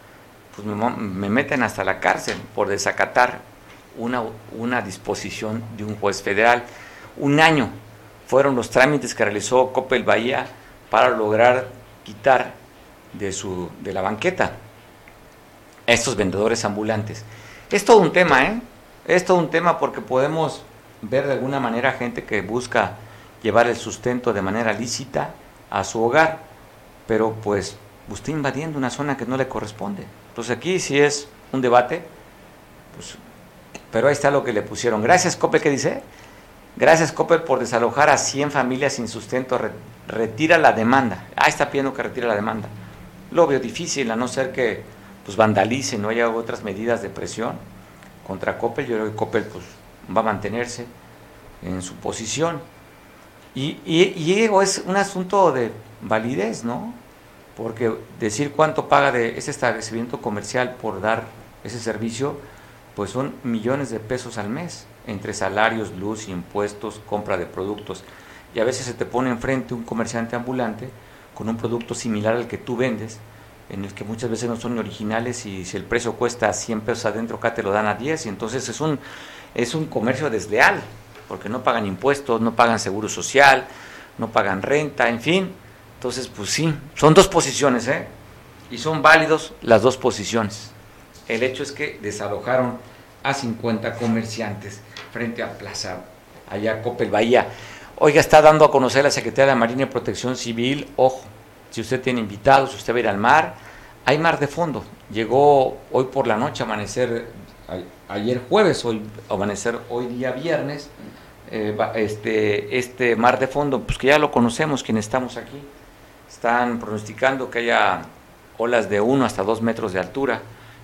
Speaker 1: pues me, meten hasta la cárcel por desacatar una, una disposición de un juez federal. Un año fueron los trámites que realizó Coppel Bahía para lograr quitar de, su, de la banqueta a estos vendedores ambulantes. Es todo un tema, ¿eh? Es todo un tema porque podemos ver de alguna manera gente que busca llevar el sustento de manera lícita a su hogar, pero pues usted invadiendo una zona que no le corresponde. Entonces aquí sí es un debate, pues, pero ahí está lo que le pusieron. Gracias, Coppel, ¿qué dice? Gracias, Coppel, por desalojar a 100 familias sin sustento. retira la demanda. Ah, está pidiendo que retire la demanda. Lo veo difícil, a no ser que pues, vandalice, no haya otras medidas de presión contra Coppel. Yo creo que Coppel pues, va a mantenerse en su posición. Y, y, es un asunto de validez, ¿no? Porque decir cuánto paga de ese establecimiento comercial por dar ese servicio, pues son millones de pesos al mes entre salarios, luz, impuestos, compra de productos. Y a veces se te pone enfrente un comerciante ambulante con un producto similar al que tú vendes, en el que muchas veces no son originales y si el precio cuesta 100 pesos adentro, acá te lo dan a 10 y entonces es un, es un comercio desleal, porque no pagan impuestos, no pagan seguro social, no pagan renta, en fin. Entonces, pues sí, son dos posiciones, ¿eh? Y son válidos las dos posiciones. El hecho es que desalojaron a 50 comerciantes frente a Plaza, allá Copel Bahía. Oiga, está dando a conocer la Secretaría de Marina y Protección Civil, ojo, si usted tiene invitados, si usted va a ir al mar, hay mar de fondo. Llegó hoy por la noche, amanecer ayer jueves, hoy amanecer hoy día viernes, eh, este, este mar de fondo, pues que ya lo conocemos quienes estamos aquí. Están pronosticando que haya olas de 1 hasta 2 metros de altura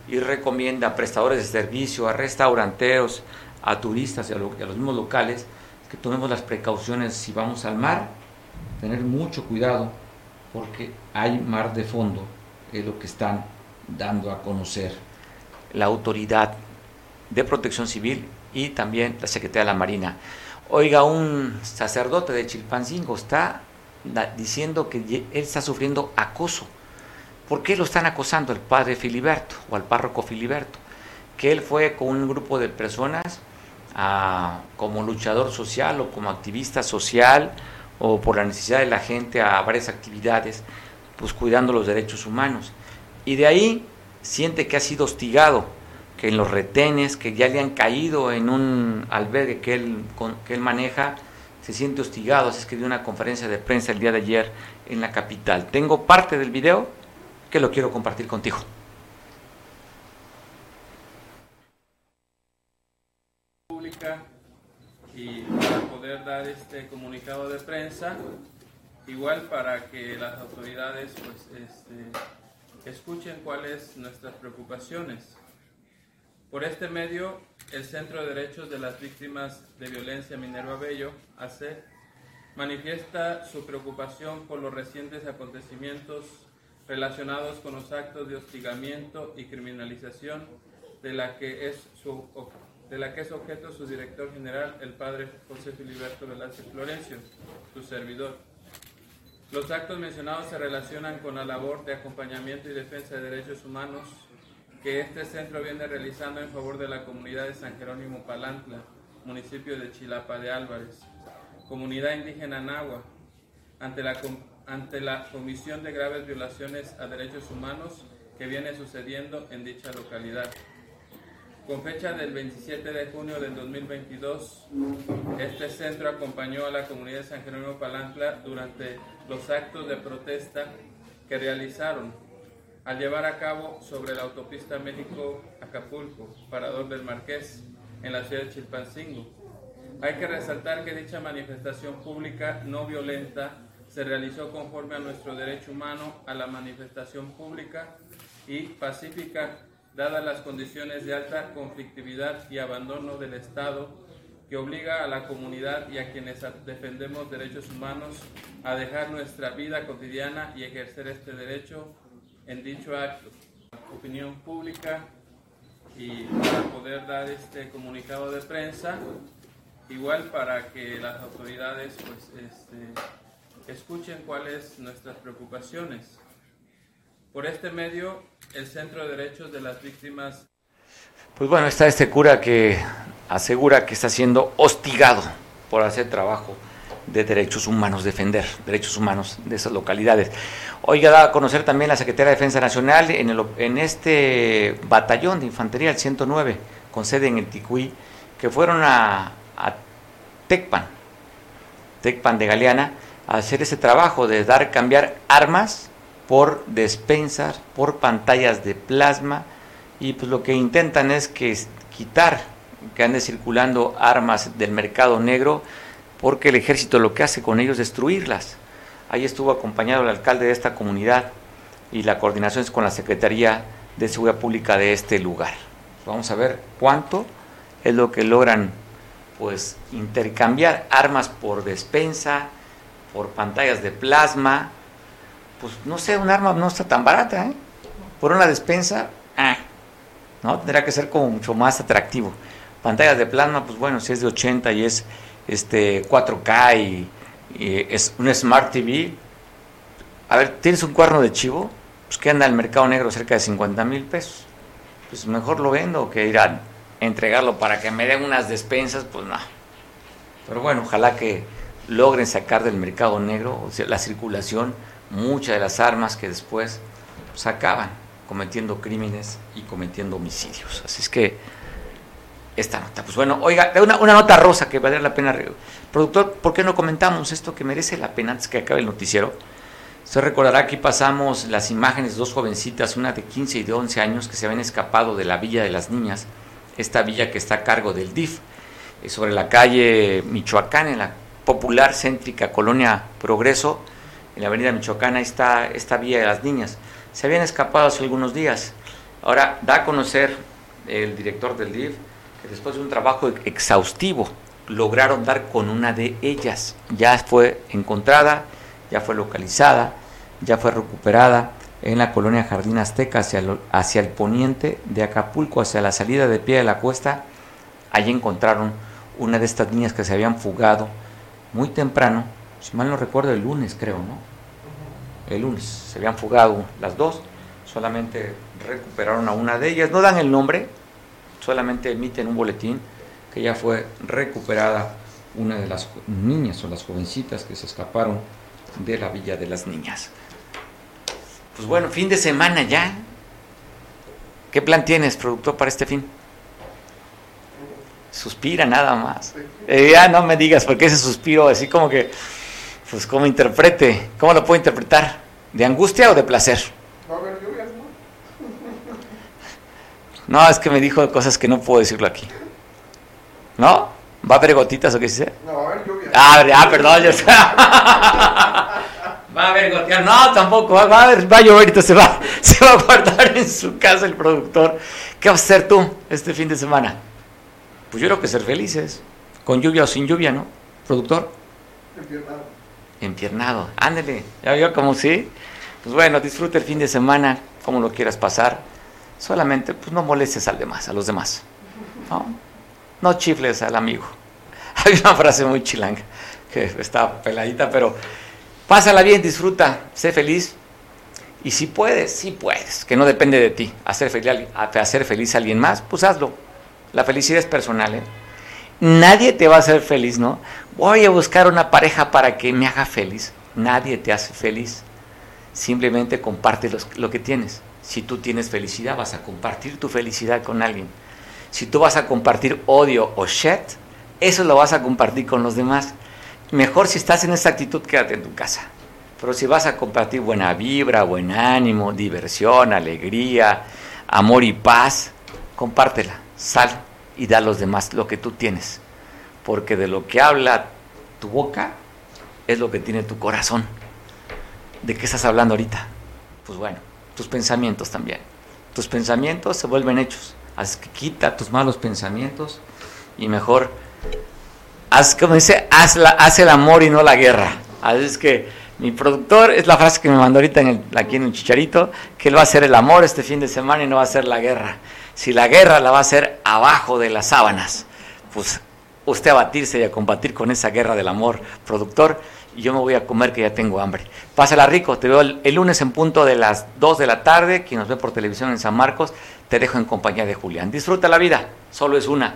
Speaker 1: y recomienda a prestadores de servicio, a restauranteros, a turistas y a, los mismos locales que tomemos las precauciones si vamos al mar, tener mucho cuidado porque hay mar de fondo, es lo que están dando a conocer. La autoridad de protección civil y también la Secretaría de la Marina. Oiga, un sacerdote de Chilpancingo está diciendo que él está sufriendo acoso ¿Por qué lo están acosando el padre Filiberto o al párroco Filiberto? Que él fue con un grupo de personas como luchador social o como activista social o por la necesidad de la gente a varias actividades, pues cuidando los derechos humanos. Y de ahí siente que ha sido hostigado, que en los retenes, que ya le han caído en un albergue que él, que él maneja, se siente hostigado. Así es que dio una conferencia de prensa el día de ayer en la capital. Tengo parte del video que lo quiero compartir contigo.
Speaker 11: Pública y para poder dar este comunicado de prensa, igual para que las autoridades pues este, escuchen cuáles nuestras preocupaciones. Por este medio, el Centro de Derechos de las Víctimas de Violencia Minerva Bello, AC, manifiesta su preocupación por los recientes acontecimientos relacionados con los actos de hostigamiento y criminalización de la que es de la que es objeto su director general, el padre José Filiberto Velázquez Florencio, su servidor. Los actos mencionados se relacionan con la labor de acompañamiento y defensa de derechos humanos que este centro viene realizando en favor de la comunidad de San Jerónimo Palantla, municipio de Chilapa de Álvarez, comunidad indígena Nahua, ante la ante la comisión de graves violaciones a derechos humanos que viene sucediendo en dicha localidad. Con fecha del 27 de junio del 2022, este centro acompañó a la comunidad de San Jerónimo Palantla durante los actos de protesta que realizaron al llevar a cabo sobre la autopista México-Acapulco, Parador del Marqués, en la ciudad de Chilpancingo. Hay que resaltar que dicha manifestación pública no violenta se realizó conforme a nuestro derecho humano a la manifestación pública y pacífica, dadas las condiciones de alta conflictividad y abandono del Estado que obliga a la comunidad y a quienes defendemos derechos humanos a dejar nuestra vida cotidiana y ejercer este derecho en dicho acto. Opinión pública y para poder dar este comunicado de prensa, igual para que las autoridades pues este, escuchen cuáles nuestras preocupaciones. Por este medio, el Centro de Derechos de las Víctimas.
Speaker 1: Pues bueno, está este cura que asegura que está siendo hostigado por hacer trabajo de derechos humanos, defender derechos humanos de esas localidades. Oiga, da a conocer también la Secretaría de Defensa Nacional en, el, en este batallón de infantería, el 109, con sede en el Ticuí, que fueron a, a Tecpan, Tecpan de Galeana, hacer ese trabajo de dar, cambiar armas por despensas, por pantallas de plasma y pues lo que intentan es que quitar que ande circulando armas del mercado negro porque el ejército lo que hace con ellos es destruirlas. Ahí estuvo acompañado el alcalde de esta comunidad y la coordinación es con la Secretaría de Seguridad Pública de este lugar. Vamos a ver cuánto es lo que logran pues intercambiar armas por despensa, por pantallas de plasma, pues no sé, un arma no está tan barata, ¿eh? Por una despensa, ah, ¿no? Tendrá que ser como mucho más atractivo. Pantallas de plasma, pues bueno, si es de 80 y es este 4K y, es un Smart TV, a ver, ¿tienes un cuerno de chivo? Pues que anda el mercado negro cerca de 50 mil pesos. Pues mejor lo vendo que ir a entregarlo para que me den unas despensas, pues no. Pero bueno, ojalá que logren sacar del mercado negro, o sea, la circulación, muchas de las armas que después pues, acaban cometiendo crímenes y cometiendo homicidios. Así es que esta nota. Pues bueno, oiga, una, una nota rosa que valdría la pena. Productor, ¿por qué no comentamos esto que merece la pena antes que acabe el noticiero? Se recordará que pasamos las imágenes de dos jovencitas, una de 15 y de 11 años, que se habían escapado de la Villa de las Niñas, esta villa que está a cargo del DIF, sobre la calle Michoacán, en la popular céntrica colonia Progreso, en la avenida Michoacán, está esta Villa de las Niñas. Se habían escapado hace algunos días. Ahora da a conocer el director del DIF que después de un trabajo exhaustivo lograron dar con una de ellas. Ya fue encontrada ya fue localizada, ya fue recuperada en la colonia Jardín Azteca hacia el, hacia el poniente de Acapulco, hacia la salida de pie de la cuesta. Allí encontraron una de estas niñas que se habían fugado muy temprano, si mal no recuerdo el lunes creo, ¿no? El lunes se habían fugado las dos, solamente recuperaron a una de ellas, no dan el nombre, solamente emiten un boletín que ya fue recuperada una de las niñas o las jovencitas que se escaparon de la Villa de las Niñas. Pues bueno, fin de semana ya. ¿Qué plan tienes, productor, para este fin? Suspira nada más. Eh, ya no me digas por qué ese suspiro, así como que, pues cómo interprete, cómo lo puedo interpretar, de angustia o de placer. Va a haber lluvias, ¿no? [LAUGHS] No, es que me dijo cosas que no puedo decirlo aquí. ¿No? ¿Va a haber gotitas o qué dice? No, va a haber lluvia. Ah, ah perdón, ya [LAUGHS] está. va a haber gotitas. No, tampoco. Va, a, haber, va a llover y se va, [LAUGHS] se va a guardar en su casa el productor. ¿Qué vas a hacer tú este fin de semana? Pues yo creo que ser felices. Con lluvia o sin lluvia, ¿no? Productor. Empiernado. Empiernado. Ándele. ¿Ya vio como sí? Pues bueno, disfrute el fin de semana como lo quieras pasar. Solamente, pues no molestes al demás, a los demás. ¿no? no chifles al amigo. [LAUGHS] Hay una frase muy chilanga, que está peladita, pero pásala bien, disfruta, sé feliz. Y si puedes, si puedes, que no depende de ti, hacer feliz, hacer feliz a alguien más, pues hazlo. La felicidad es personal, ¿eh? Nadie te va a hacer feliz, ¿no? Voy a buscar una pareja para que me haga feliz. Nadie te hace feliz. Simplemente comparte lo que tienes. Si tú tienes felicidad, vas a compartir tu felicidad con alguien. Si tú vas a compartir odio o shit, eso lo vas a compartir con los demás. Mejor si estás en esa actitud, quédate en tu casa. Pero si vas a compartir buena vibra, buen ánimo, diversión, alegría, amor y paz, compártela, sal y da a los demás lo que tú tienes. Porque de lo que habla tu boca es lo que tiene tu corazón. ¿De qué estás hablando ahorita? Pues bueno, tus pensamientos también. Tus pensamientos se vuelven hechos. Así que quita tus malos pensamientos y mejor haz, como dice, haz, el amor y no la guerra. Así es que mi productor, es la frase que me mandó ahorita en aquí en el chicharito, que él va a hacer el amor este fin de semana y no va a hacer la guerra. Si la guerra la va a hacer abajo de las sábanas, pues usted a batirse y a combatir con esa guerra del amor, productor, y yo me voy a comer que ya tengo hambre. Pásala rico, te veo el, el lunes en punto de las 2 de la tarde, quien nos ve por televisión en San Marcos, te dejo en compañía de Julián. Disfruta la vida, solo es una.